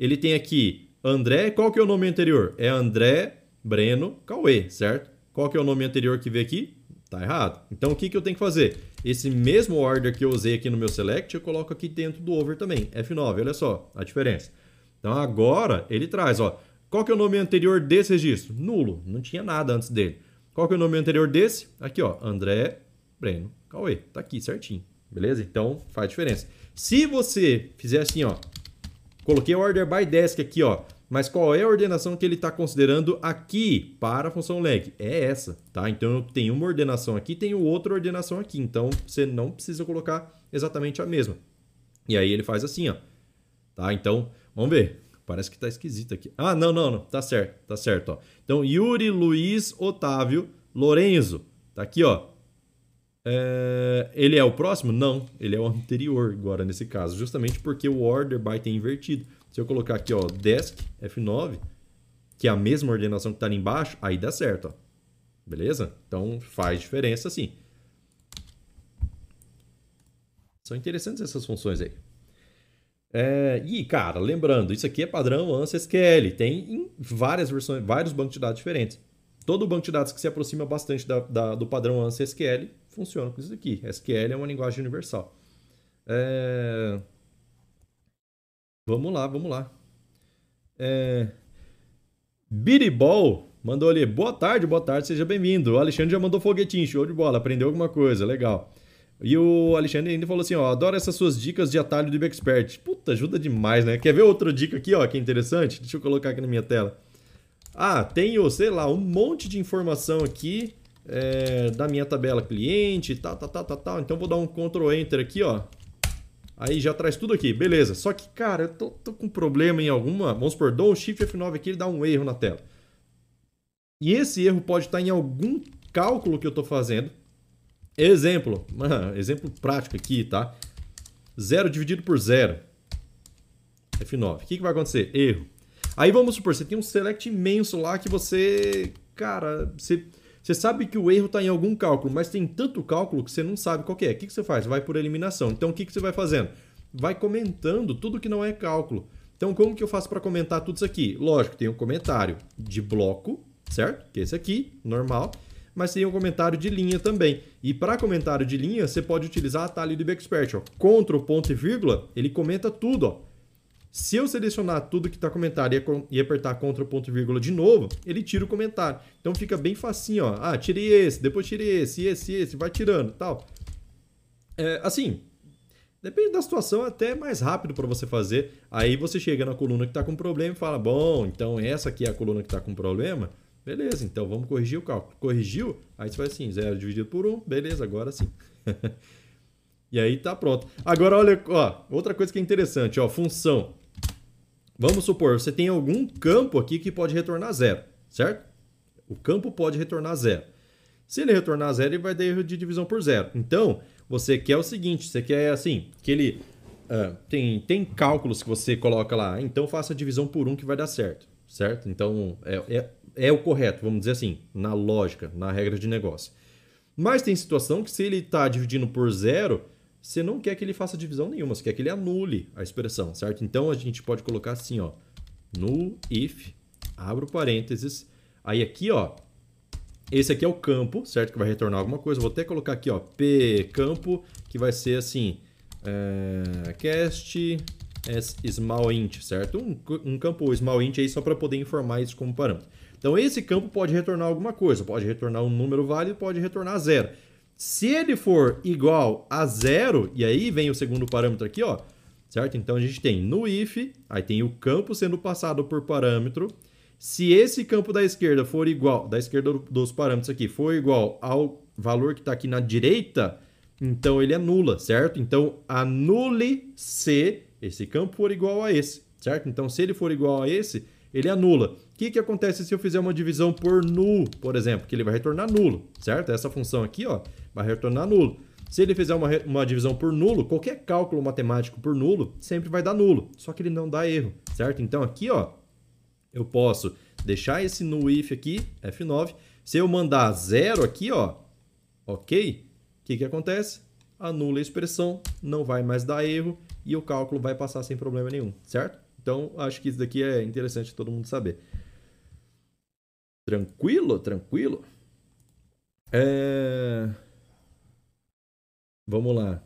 ele tem aqui André, qual que é o nome anterior? É André Breno Cauê, certo? Qual que é o nome anterior que vê aqui? Tá errado. Então o que, que eu tenho que fazer? Esse mesmo order que eu usei aqui no meu select, eu coloco aqui dentro do over também. F9, olha só a diferença. Então agora ele traz, ó. Qual que é o nome anterior desse registro? Nulo, não tinha nada antes dele. Qual que é o nome anterior desse? Aqui, ó, André Breno Cauê. Tá aqui certinho, beleza? Então faz diferença. Se você fizer assim, ó, Coloquei order by desk aqui, ó. Mas qual é a ordenação que ele está considerando aqui para a função leg? É essa, tá? Então eu tenho uma ordenação aqui, tenho outra ordenação aqui. Então você não precisa colocar exatamente a mesma. E aí ele faz assim, ó. Tá? Então, vamos ver. Parece que está esquisito aqui. Ah, não, não, não. Tá certo, tá certo, ó. Então, Yuri, Luiz, Otávio, Lorenzo. Tá aqui, ó. É... Ele é o próximo? Não, ele é o anterior agora nesse caso. Justamente porque o order by tem invertido. Se eu colocar aqui, ó, desk F9, que é a mesma ordenação que está ali embaixo, aí dá certo, ó. Beleza? Então faz diferença sim. São interessantes essas funções aí. É, e, cara, lembrando, isso aqui é padrão ANSI SQL. Tem em várias versões, vários bancos de dados diferentes. Todo banco de dados que se aproxima bastante da, da, do padrão ANSI SQL funciona com isso aqui. SQL é uma linguagem universal. É... Vamos lá, vamos lá. É... Biribol mandou ali, boa tarde, boa tarde, seja bem-vindo. O Alexandre já mandou foguetinho, show de bola, aprendeu alguma coisa, legal. E o Alexandre ainda falou assim, ó, adoro essas suas dicas de atalho do IBExpert. Puta, ajuda demais, né? Quer ver outra dica aqui, ó, que é interessante? Deixa eu colocar aqui na minha tela. Ah, tenho, sei lá, um monte de informação aqui é, da minha tabela cliente, tal, tal, tal, tal, tal. Então vou dar um Ctrl Enter aqui, ó. Aí já traz tudo aqui, beleza. Só que, cara, eu tô, tô com problema em alguma. Vamos supor, dou um Shift F9 aqui, ele dá um erro na tela. E esse erro pode estar em algum cálculo que eu estou fazendo. Exemplo, exemplo prático aqui, tá? Zero dividido por zero. F9. O que, que vai acontecer? Erro. Aí vamos supor, você tem um select imenso lá que você. Cara, você você sabe que o erro está em algum cálculo, mas tem tanto cálculo que você não sabe qual é. O que, que você faz? Vai por eliminação. Então, o que, que você vai fazendo? Vai comentando tudo que não é cálculo. Então, como que eu faço para comentar tudo isso aqui? Lógico, tem um comentário de bloco, certo? Que é esse aqui, normal. Mas tem um comentário de linha também. E para comentário de linha, você pode utilizar a atalho do Bexpert. Ctrl, ponto e vírgula, ele comenta tudo. Ó. Se eu selecionar tudo que está comentado e apertar Ctrl ponto vírgula de novo, ele tira o comentário. Então fica bem facinho, ó. Ah, tirei esse, depois tirei esse, esse, esse, vai tirando, tal. É, assim, depende da situação, até mais rápido para você fazer. Aí você chega na coluna que está com problema e fala, bom, então essa aqui é a coluna que está com problema. Beleza, então vamos corrigir o cálculo. Corrigiu, aí você vai assim, 0 dividido por 1, um, beleza, agora sim. e aí tá pronto. Agora olha, ó, outra coisa que é interessante, ó, função. Vamos supor, você tem algum campo aqui que pode retornar zero, certo? O campo pode retornar zero. Se ele retornar zero, ele vai dar erro de divisão por zero. Então, você quer o seguinte, você quer assim, que ele... Uh, tem, tem cálculos que você coloca lá, então faça a divisão por um que vai dar certo, certo? Então, é, é, é o correto, vamos dizer assim, na lógica, na regra de negócio. Mas tem situação que se ele está dividindo por zero, você não quer que ele faça divisão nenhuma, você quer que ele anule a expressão, certo? Então a gente pode colocar assim, ó, null if, abro parênteses, aí aqui, ó, esse aqui é o campo, certo? Que vai retornar alguma coisa. Vou até colocar aqui, ó, p campo, que vai ser assim, é, cast as small int, certo? Um, um campo small int aí só para poder informar isso como parâmetro. Então esse campo pode retornar alguma coisa, pode retornar um número válido, pode retornar zero. Se ele for igual a zero, e aí vem o segundo parâmetro aqui, ó, certo? Então a gente tem no if, aí tem o campo sendo passado por parâmetro. Se esse campo da esquerda for igual, da esquerda dos parâmetros aqui, for igual ao valor que está aqui na direita, então ele anula, certo? Então anule se esse campo for igual a esse, certo? Então se ele for igual a esse, ele anula. O que, que acontece se eu fizer uma divisão por nulo, por exemplo? Que ele vai retornar nulo, certo? Essa função aqui, ó, vai retornar nulo. Se ele fizer uma, uma divisão por nulo, qualquer cálculo matemático por nulo sempre vai dar nulo, só que ele não dá erro, certo? Então aqui, ó, eu posso deixar esse no if aqui, F9. Se eu mandar zero aqui, ó, ok? O que, que acontece? Anula a expressão, não vai mais dar erro e o cálculo vai passar sem problema nenhum, certo? Então, acho que isso daqui é interessante todo mundo saber. Tranquilo? Tranquilo? É... Vamos lá.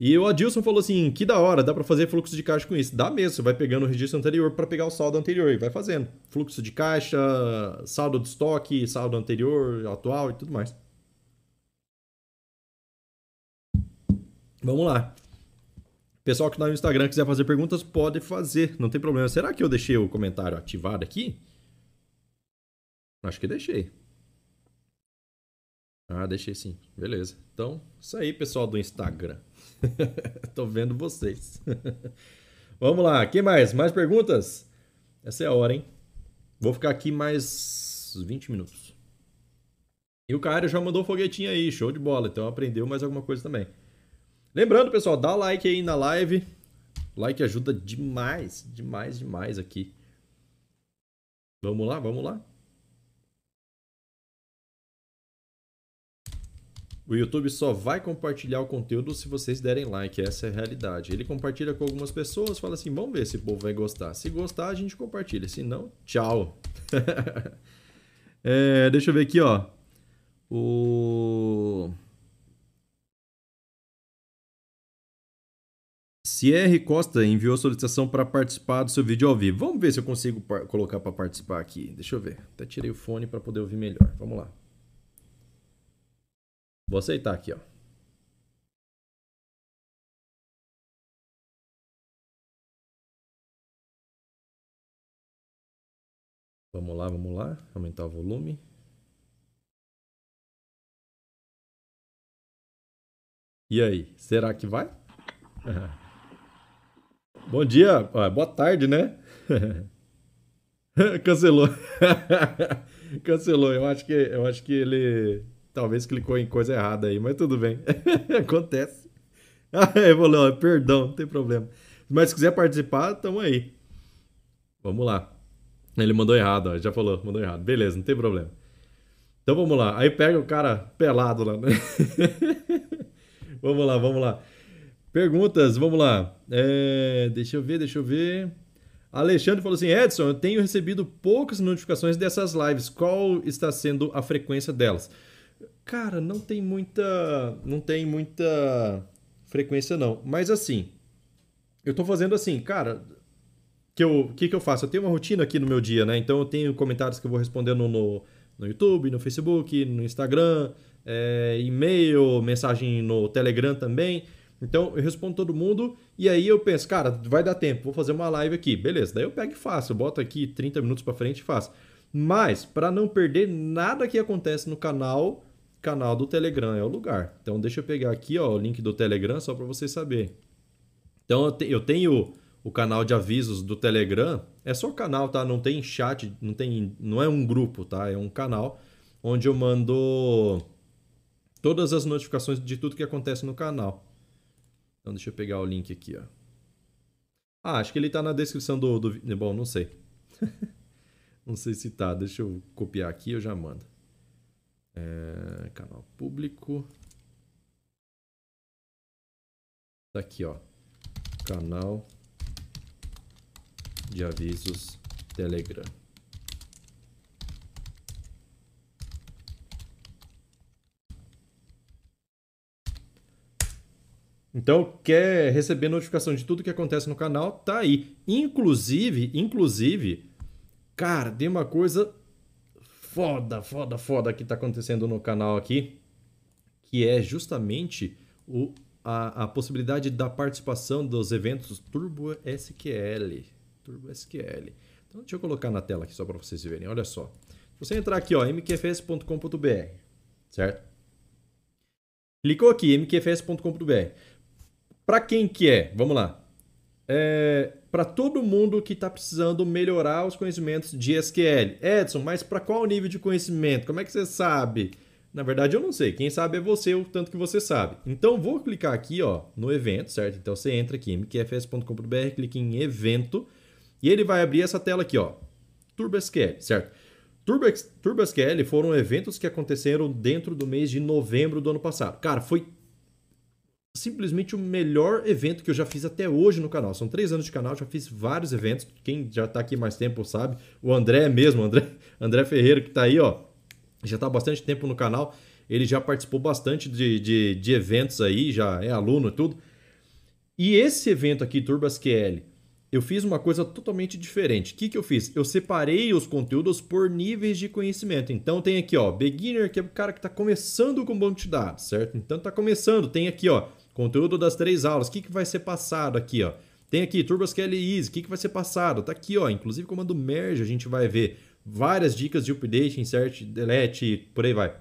E o Adilson falou assim: que da hora, dá para fazer fluxo de caixa com isso. Dá mesmo, você vai pegando o registro anterior para pegar o saldo anterior e vai fazendo. Fluxo de caixa, saldo de estoque, saldo anterior, atual e tudo mais. Vamos lá. Pessoal que está no Instagram quiser fazer perguntas, pode fazer, não tem problema. Será que eu deixei o comentário ativado aqui? Acho que deixei. Ah, deixei sim. Beleza. Então, isso aí, pessoal do Instagram. Tô vendo vocês. Vamos lá. Quem mais? Mais perguntas? Essa é a hora, hein? Vou ficar aqui mais 20 minutos. E o Caio já mandou foguetinho aí, show de bola. Então aprendeu mais alguma coisa também. Lembrando, pessoal, dá like aí na live. Like ajuda demais, demais, demais aqui. Vamos lá, vamos lá. O YouTube só vai compartilhar o conteúdo se vocês derem like, essa é a realidade. Ele compartilha com algumas pessoas, fala assim: vamos ver se o povo vai gostar. Se gostar, a gente compartilha. Se não, tchau. é, deixa eu ver aqui, ó. O. Cierre Costa enviou solicitação para participar do seu vídeo ao vivo. Vamos ver se eu consigo colocar para participar aqui. Deixa eu ver. Até tirei o fone para poder ouvir melhor. Vamos lá. Vou aceitar aqui, ó. Vamos lá, vamos lá. Aumentar o volume. E aí, será que vai? Bom dia, boa tarde, né? Cancelou. Cancelou. Eu acho que eu acho que ele Talvez clicou em coisa errada aí, mas tudo bem. Acontece. Ah, ele falou, perdão, não tem problema. Mas se quiser participar, tamo aí. Vamos lá. Ele mandou errado, ó, já falou, mandou errado. Beleza, não tem problema. Então vamos lá. Aí pega o cara pelado lá. Né? vamos lá, vamos lá. Perguntas, vamos lá. É, deixa eu ver, deixa eu ver. Alexandre falou assim: Edson, eu tenho recebido poucas notificações dessas lives. Qual está sendo a frequência delas? Cara, não tem muita. Não tem muita frequência, não. Mas assim, eu tô fazendo assim, cara. Que eu, que, que eu faço? Eu tenho uma rotina aqui no meu dia, né? Então eu tenho comentários que eu vou respondendo no, no YouTube, no Facebook, no Instagram, é, e-mail, mensagem no Telegram também. Então eu respondo todo mundo e aí eu penso, cara, vai dar tempo, vou fazer uma live aqui. Beleza, daí eu pego e faço, eu boto aqui 30 minutos para frente e faço. Mas para não perder nada que acontece no canal, canal do Telegram é o lugar. Então deixa eu pegar aqui ó, o link do Telegram só para você saber. Então eu tenho o canal de avisos do Telegram, é só canal, tá? Não tem chat, não tem, não é um grupo, tá? É um canal onde eu mando todas as notificações de tudo que acontece no canal. Então deixa eu pegar o link aqui, ó. Ah, acho que ele tá na descrição do, do... bom, não sei. não sei se tá. Deixa eu copiar aqui, eu já mando. É, canal público. Tá aqui, ó. Canal de avisos Telegram. Então, quer receber notificação de tudo que acontece no canal? Tá aí. Inclusive, inclusive, cara, tem uma coisa foda, foda, foda que está acontecendo no canal aqui, que é justamente o, a, a possibilidade da participação dos eventos Turbo SQL. Turbo SQL. Então, deixa eu colocar na tela aqui só para vocês verem. Olha só. Se você entrar aqui, ó, mqfs.com.br, certo? Clicou aqui, mqfs.com.br. Para quem que é? Vamos lá é, para todo mundo que está precisando melhorar os conhecimentos de SQL. Edson, mas para qual nível de conhecimento? Como é que você sabe? Na verdade, eu não sei. Quem sabe é você, o tanto que você sabe. Então, vou clicar aqui ó, no evento, certo? Então, você entra aqui, mqfs.com.br, clica em evento, e ele vai abrir essa tela aqui, ó, TurboSQL, certo? TurboSQL foram eventos que aconteceram dentro do mês de novembro do ano passado. Cara, foi simplesmente o melhor evento que eu já fiz até hoje no canal. São três anos de canal, já fiz vários eventos. Quem já está aqui mais tempo sabe. O André mesmo, André, André Ferreira, que está aí, ó, já está há bastante tempo no canal. Ele já participou bastante de, de, de eventos aí, já é aluno e tudo. E esse evento aqui, TurboSQL, eu fiz uma coisa totalmente diferente. O que, que eu fiz? Eu separei os conteúdos por níveis de conhecimento. Então tem aqui, ó, beginner, que é o cara que está começando com banco de dados, certo? Então está começando. Tem aqui, ó, conteúdo das três aulas, o que, que vai ser passado aqui, ó. Tem aqui TurboSQL Easy, o que, que vai ser passado? Tá aqui, ó. Inclusive comando merge, a gente vai ver várias dicas de update, insert, delete, por aí vai.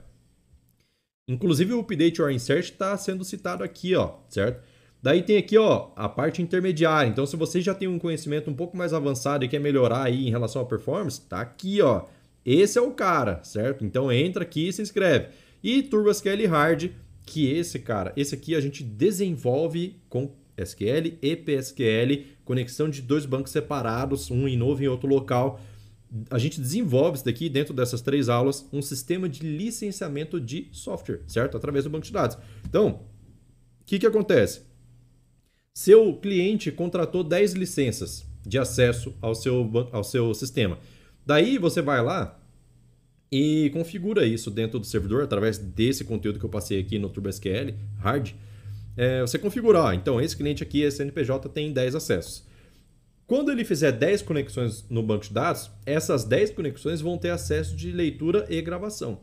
Inclusive o update or insert está sendo citado aqui, ó, certo? Daí tem aqui, ó, a parte intermediária. Então, se você já tem um conhecimento um pouco mais avançado e quer melhorar aí em relação à performance, tá aqui, ó. Esse é o cara, certo? Então entra aqui e se inscreve. E TurboSQL Hard, que esse cara, esse aqui a gente desenvolve com SQL e PSQL, conexão de dois bancos separados, um em novo e outro local. A gente desenvolve isso daqui dentro dessas três aulas, um sistema de licenciamento de software, certo? Através do banco de dados. Então, o que, que acontece? Seu cliente contratou 10 licenças de acesso ao seu, ao seu sistema. Daí você vai lá e configura isso dentro do servidor através desse conteúdo que eu passei aqui no TurboSQL Hard. É, você configurar, então esse cliente aqui, esse NPJ, tem 10 acessos. Quando ele fizer 10 conexões no banco de dados, essas 10 conexões vão ter acesso de leitura e gravação.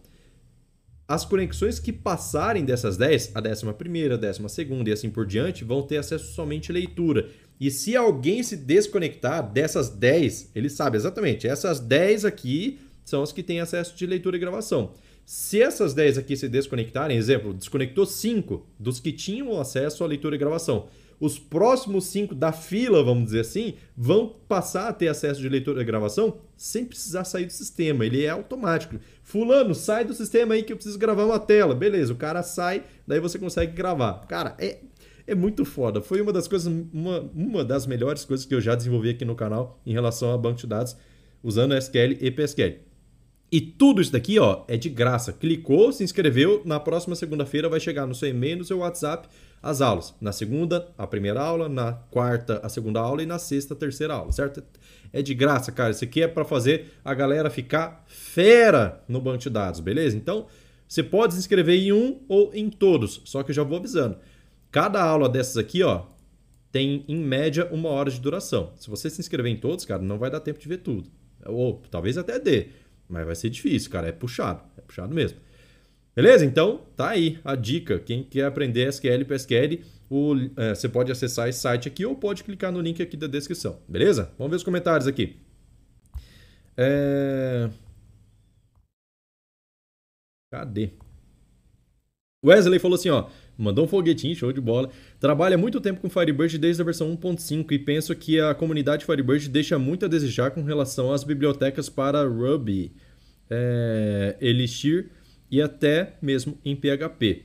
As conexões que passarem dessas 10, a 11 a 12 e assim por diante, vão ter acesso somente à leitura. E se alguém se desconectar dessas 10, ele sabe exatamente, essas 10 aqui são as que têm acesso de leitura e gravação. Se essas 10 aqui se desconectarem, exemplo, desconectou 5 dos que tinham acesso à leitura e gravação. Os próximos 5 da fila, vamos dizer assim, vão passar a ter acesso de leitura e gravação sem precisar sair do sistema. Ele é automático. Fulano, sai do sistema aí que eu preciso gravar uma tela. Beleza, o cara sai, daí você consegue gravar. Cara, é, é muito foda. Foi uma das coisas, uma, uma das melhores coisas que eu já desenvolvi aqui no canal em relação a banco de dados usando SQL e PSQL. E tudo isso daqui, ó, é de graça. Clicou, se inscreveu, na próxima segunda-feira vai chegar no seu e-mail, no seu WhatsApp, as aulas. Na segunda, a primeira aula, na quarta, a segunda aula e na sexta, a terceira aula, certo? É de graça, cara. Isso aqui é para fazer a galera ficar fera no banco de dados, beleza? Então, você pode se inscrever em um ou em todos, só que eu já vou avisando. Cada aula dessas aqui, ó, tem em média uma hora de duração. Se você se inscrever em todos, cara, não vai dar tempo de ver tudo. Ou talvez até dê. Mas vai ser difícil, cara. É puxado. É puxado mesmo. Beleza? Então, tá aí a dica. Quem quer aprender SQL e PSQL, é, você pode acessar esse site aqui ou pode clicar no link aqui da descrição. Beleza? Vamos ver os comentários aqui. É... Cadê? Wesley falou assim, ó. Mandou um foguetinho, show de bola. Trabalha muito tempo com Firebird desde a versão 1.5 e penso que a comunidade Firebird deixa muito a desejar com relação às bibliotecas para Ruby, é, Elixir e até mesmo em PHP.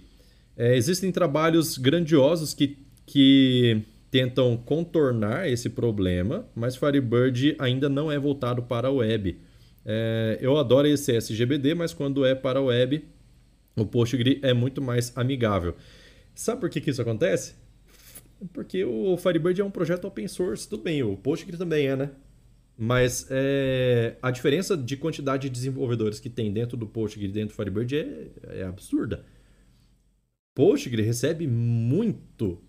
É, existem trabalhos grandiosos que, que tentam contornar esse problema, mas Firebird ainda não é voltado para a web. É, eu adoro esse SGBD, mas quando é para a web, o Postgre é muito mais amigável. Sabe por que, que isso acontece? Porque o Firebird é um projeto open source, tudo bem, o Postgre também é, né? Mas é, a diferença de quantidade de desenvolvedores que tem dentro do Postgre e dentro do Firebird é, é absurda. Postgre recebe muito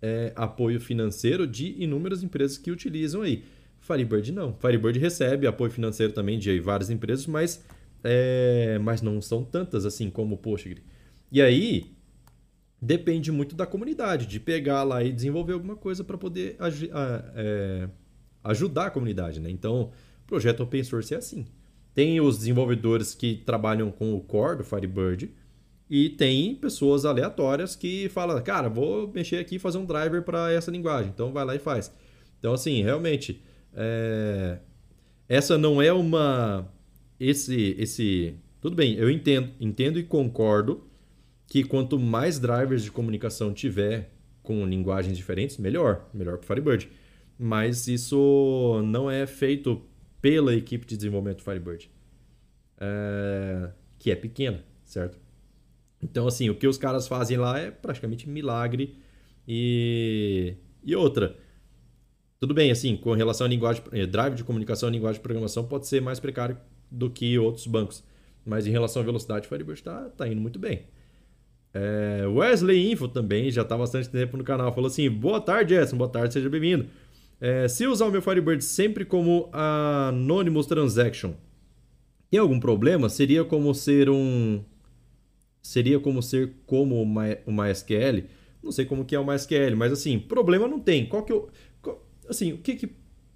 é, apoio financeiro de inúmeras empresas que utilizam aí. Firebird não. Firebird recebe apoio financeiro também de várias empresas, mas, é, mas não são tantas assim como o Postgre. E aí, depende muito da comunidade, de pegar lá e desenvolver alguma coisa para poder é, ajudar a comunidade. Né? Então, projeto open source é assim. Tem os desenvolvedores que trabalham com o core do Firebird e tem pessoas aleatórias que falam, cara, vou mexer aqui e fazer um driver para essa linguagem. Então, vai lá e faz. Então, assim, realmente, é... essa não é uma... Esse, esse... Tudo bem, eu entendo, entendo e concordo que quanto mais drivers de comunicação tiver com linguagens diferentes, melhor, melhor para o Firebird. Mas isso não é feito pela equipe de desenvolvimento do Firebird, é... que é pequena, certo? Então, assim, o que os caras fazem lá é praticamente milagre e, e outra. Tudo bem, assim, com relação a linguagem, eh, drive de comunicação linguagem de programação pode ser mais precário do que outros bancos. Mas em relação à velocidade, o Firebird está tá indo muito bem. É, Wesley Info também, já está bastante tempo no canal, falou assim: Boa tarde, Edson, boa tarde, seja bem-vindo. É, se usar o meu Firebird sempre como Anonymous Transaction, tem algum problema? Seria como ser um. Seria como ser como uma, uma SQL? Não sei como que é o MySQL, mas assim, problema não tem. Qual que eu, qual, assim, o que que,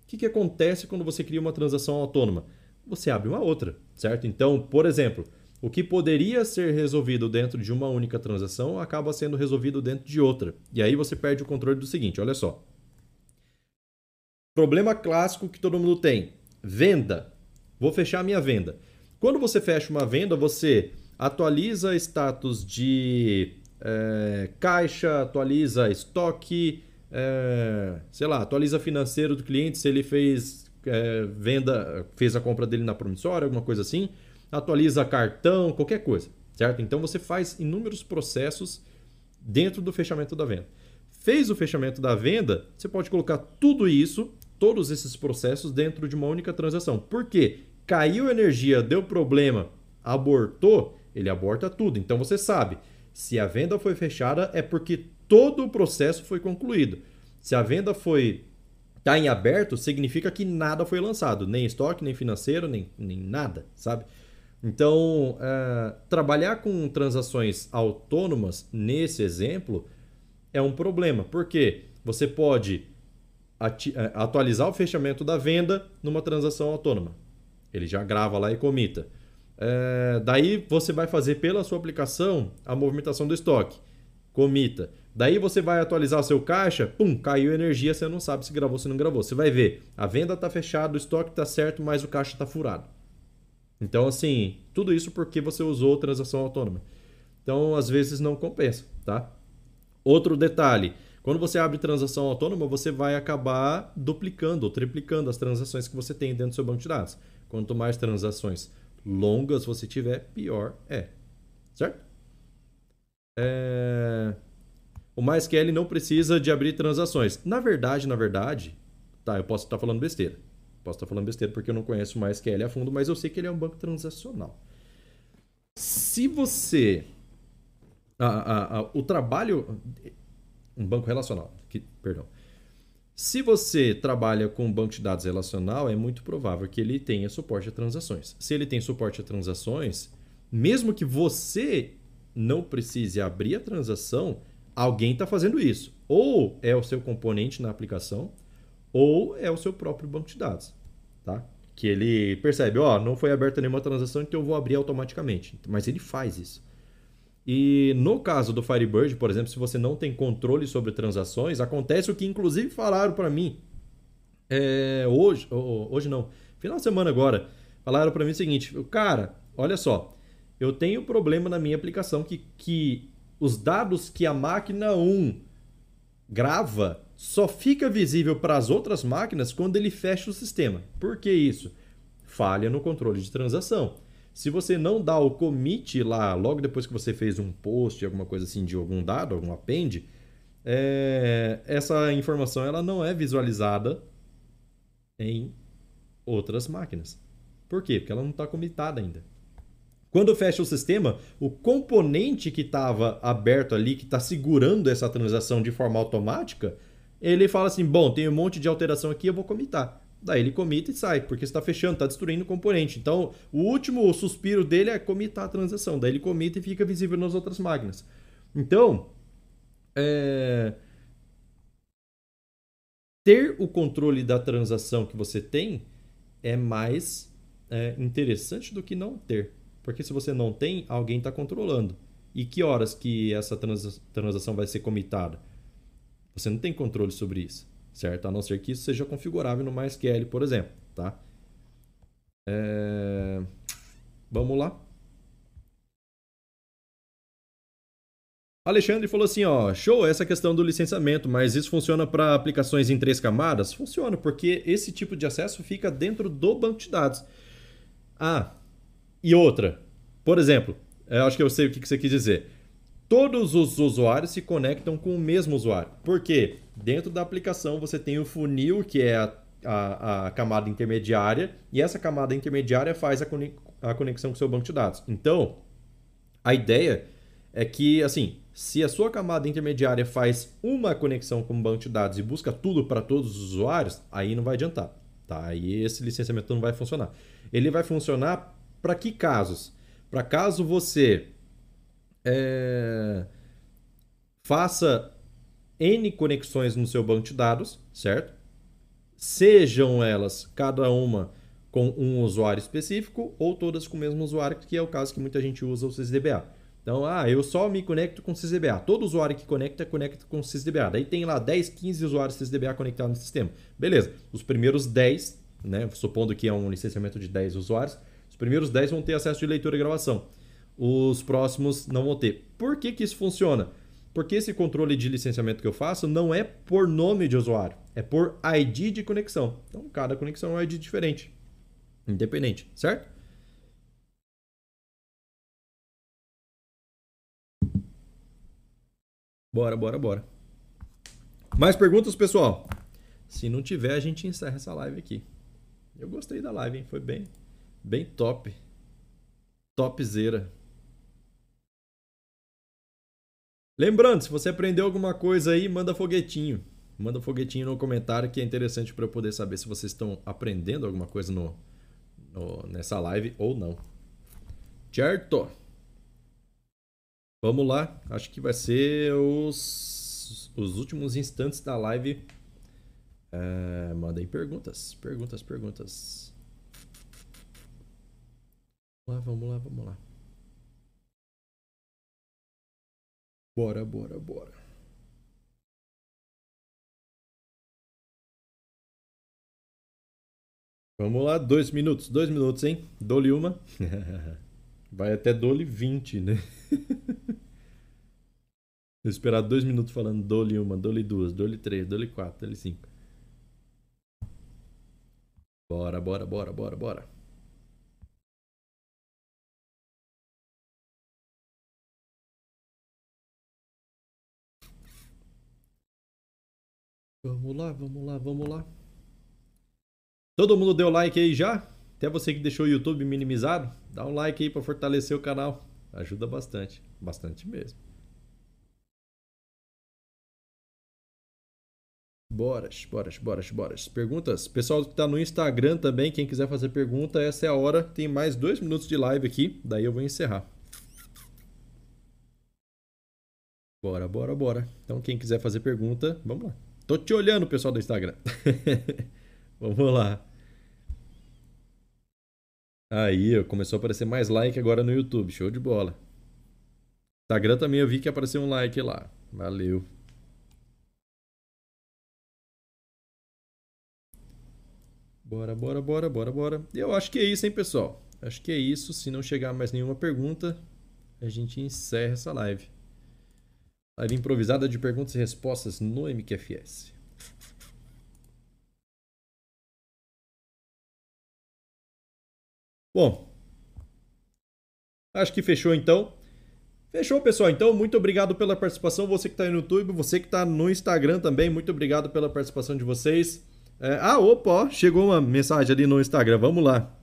que que acontece quando você cria uma transação autônoma? Você abre uma outra, certo? Então, por exemplo, o que poderia ser resolvido dentro de uma única transação acaba sendo resolvido dentro de outra. E aí você perde o controle do seguinte, olha só. Problema clássico que todo mundo tem: venda. Vou fechar minha venda. Quando você fecha uma venda, você atualiza status de é, caixa, atualiza estoque, é, sei lá, atualiza financeiro do cliente se ele fez é, venda, fez a compra dele na promissória, alguma coisa assim, atualiza cartão, qualquer coisa, certo? Então você faz inúmeros processos dentro do fechamento da venda. Fez o fechamento da venda, você pode colocar tudo isso, todos esses processos dentro de uma única transação. Por quê? Caiu energia, deu problema, abortou, ele aborta tudo. Então você sabe, se a venda foi fechada é porque todo o processo foi concluído. Se a venda foi está em aberto, significa que nada foi lançado, nem estoque, nem financeiro, nem, nem nada, sabe? Então, é, trabalhar com transações autônomas nesse exemplo é um problema, porque você pode é, atualizar o fechamento da venda numa transação autônoma. Ele já grava lá e comita. É, daí você vai fazer pela sua aplicação a movimentação do estoque. Comita. Daí você vai atualizar o seu caixa, pum, caiu energia, você não sabe se gravou ou se não gravou. Você vai ver, a venda está fechada, o estoque está certo, mas o caixa está furado. Então, assim, tudo isso porque você usou transação autônoma. Então, às vezes não compensa, tá? Outro detalhe, quando você abre transação autônoma, você vai acabar duplicando ou triplicando as transações que você tem dentro do seu banco de dados. Quanto mais transações longas você tiver, pior é. Certo? É... O MySQL não precisa de abrir transações. Na verdade, na verdade, tá, eu posso estar falando besteira. Posso estar falando besteira porque eu não conheço o MySQL a fundo, mas eu sei que ele é um banco transacional. Se você. A, a, a, o trabalho. Um banco relacional. Que, perdão. Se você trabalha com um banco de dados relacional, é muito provável que ele tenha suporte a transações. Se ele tem suporte a transações, mesmo que você não precise abrir a transação, alguém está fazendo isso. Ou é o seu componente na aplicação, ou é o seu próprio banco de dados. Tá? Que ele percebe, ó, não foi aberta nenhuma transação, então eu vou abrir automaticamente. Mas ele faz isso. E no caso do Firebird, por exemplo, se você não tem controle sobre transações, acontece o que inclusive falaram para mim é, hoje, hoje não, final de semana agora, falaram para mim o seguinte, cara, olha só, eu tenho problema na minha aplicação que, que os dados que a máquina 1 grava só fica visível para as outras máquinas quando ele fecha o sistema. Por que isso? Falha no controle de transação. Se você não dá o commit lá logo depois que você fez um post, alguma coisa assim de algum dado, algum append, é, essa informação ela não é visualizada em outras máquinas. Por quê? Porque ela não está comitada ainda. Quando fecha o sistema, o componente que estava aberto ali, que está segurando essa transação de forma automática, ele fala assim: bom, tem um monte de alteração aqui, eu vou comitar. Daí ele comita e sai, porque está fechando, está destruindo o componente. Então, o último suspiro dele é comitar a transação. Daí ele comita e fica visível nas outras máquinas. Então, é... ter o controle da transação que você tem é mais é, interessante do que não ter. Porque se você não tem, alguém está controlando. E que horas que essa trans transação vai ser comitada? Você não tem controle sobre isso certo? A não ser que isso seja configurável no MySQL, por exemplo, tá? É... Vamos lá. Alexandre falou assim, ó, show essa questão do licenciamento, mas isso funciona para aplicações em três camadas? Funciona, porque esse tipo de acesso fica dentro do banco de dados. Ah, e outra, por exemplo, eu acho que eu sei o que você quis dizer todos os usuários se conectam com o mesmo usuário. Por quê? Dentro da aplicação você tem o funil, que é a, a, a camada intermediária, e essa camada intermediária faz a, a conexão com o seu banco de dados. Então, a ideia é que, assim, se a sua camada intermediária faz uma conexão com o banco de dados e busca tudo para todos os usuários, aí não vai adiantar. Tá? Aí esse licenciamento não vai funcionar. Ele vai funcionar para que casos? Para caso você é, faça N conexões no seu banco de dados, certo? Sejam elas cada uma com um usuário específico ou todas com o mesmo usuário, que é o caso que muita gente usa o SysDBA. Então, ah, eu só me conecto com SysDBA. Todo usuário que conecta, conecta com SysDBA. Daí tem lá 10, 15 usuários SysDBA conectados no sistema. Beleza. Os primeiros 10, né, supondo que é um licenciamento de 10 usuários, os primeiros 10 vão ter acesso de leitura e gravação. Os próximos não vão ter. Por que, que isso funciona? Porque esse controle de licenciamento que eu faço não é por nome de usuário, é por ID de conexão. Então, cada conexão é um ID diferente independente, certo? Bora, bora, bora. Mais perguntas, pessoal? Se não tiver, a gente encerra essa live aqui. Eu gostei da live, hein? Foi bem, bem top. Topzera. Lembrando, se você aprendeu alguma coisa aí, manda foguetinho. Manda foguetinho no comentário que é interessante para eu poder saber se vocês estão aprendendo alguma coisa no, no, nessa live ou não. Certo? Vamos lá. Acho que vai ser os, os últimos instantes da live. É, mandei perguntas. Perguntas, perguntas. Vamos lá, vamos lá, vamos lá. Bora, bora, bora. Vamos lá, dois minutos, dois minutos, hein? Dole uma. Vai até dole 20, né? Vou esperar dois minutos falando dole uma, dole duas, dole três, dole quatro, dole cinco. Bora, bora, bora, bora, bora. Vamos lá, vamos lá, vamos lá. Todo mundo deu like aí já? Até você que deixou o YouTube minimizado, dá um like aí para fortalecer o canal. Ajuda bastante, bastante mesmo. Bora, bora, bora, bora. Perguntas? Pessoal que está no Instagram também, quem quiser fazer pergunta, essa é a hora. Tem mais dois minutos de live aqui, daí eu vou encerrar. Bora, bora, bora. Então, quem quiser fazer pergunta, vamos lá. Tô te olhando, pessoal do Instagram. Vamos lá. Aí, começou a aparecer mais like agora no YouTube. Show de bola. Instagram também eu vi que apareceu um like lá. Valeu. Bora, bora, bora, bora, bora. Eu acho que é isso, hein, pessoal? Acho que é isso. Se não chegar mais nenhuma pergunta, a gente encerra essa live. Live improvisada de perguntas e respostas no MQFS. Bom, acho que fechou então. Fechou, pessoal. Então, muito obrigado pela participação. Você que está no YouTube, você que está no Instagram também, muito obrigado pela participação de vocês. É... ah, opa, ó, chegou uma mensagem ali no Instagram. Vamos lá.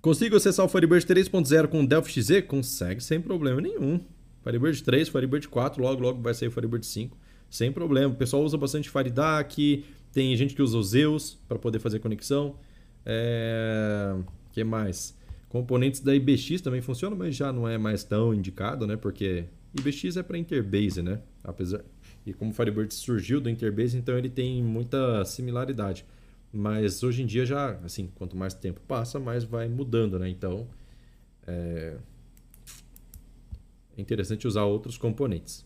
Consigo acessar o Firebird 3.0 com o Delphi XZ? Consegue sem problema nenhum. Firebird 3, Firebird 4, logo logo vai sair o Firebird 5, sem problema. O pessoal usa bastante FireDAC, tem gente que usa o Zeus para poder fazer conexão. É que mais? Componentes da IBX também funcionam, mas já não é mais tão indicado, né? Porque IBX é para Interbase, né? Apesar e como o Firebird surgiu do Interbase, então ele tem muita similaridade. Mas hoje em dia já, assim, quanto mais tempo passa, mais vai mudando, né? Então é, é interessante usar outros componentes.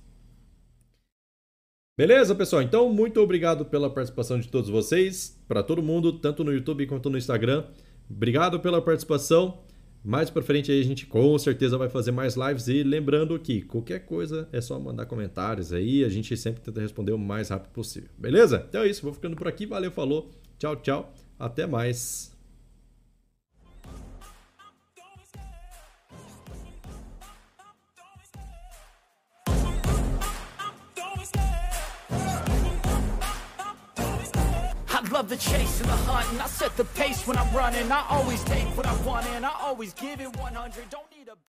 Beleza, pessoal? Então, muito obrigado pela participação de todos vocês, para todo mundo, tanto no YouTube quanto no Instagram. Obrigado pela participação. Mais para frente aí a gente com certeza vai fazer mais lives e lembrando que qualquer coisa é só mandar comentários aí, a gente sempre tenta responder o mais rápido possível. Beleza? Então é isso, vou ficando por aqui. Valeu, falou. Tchau, tchau. Até mais. Love the chase and the hunt And I set the pace when I'm running. I always take what I want and I always give it 100 Don't need a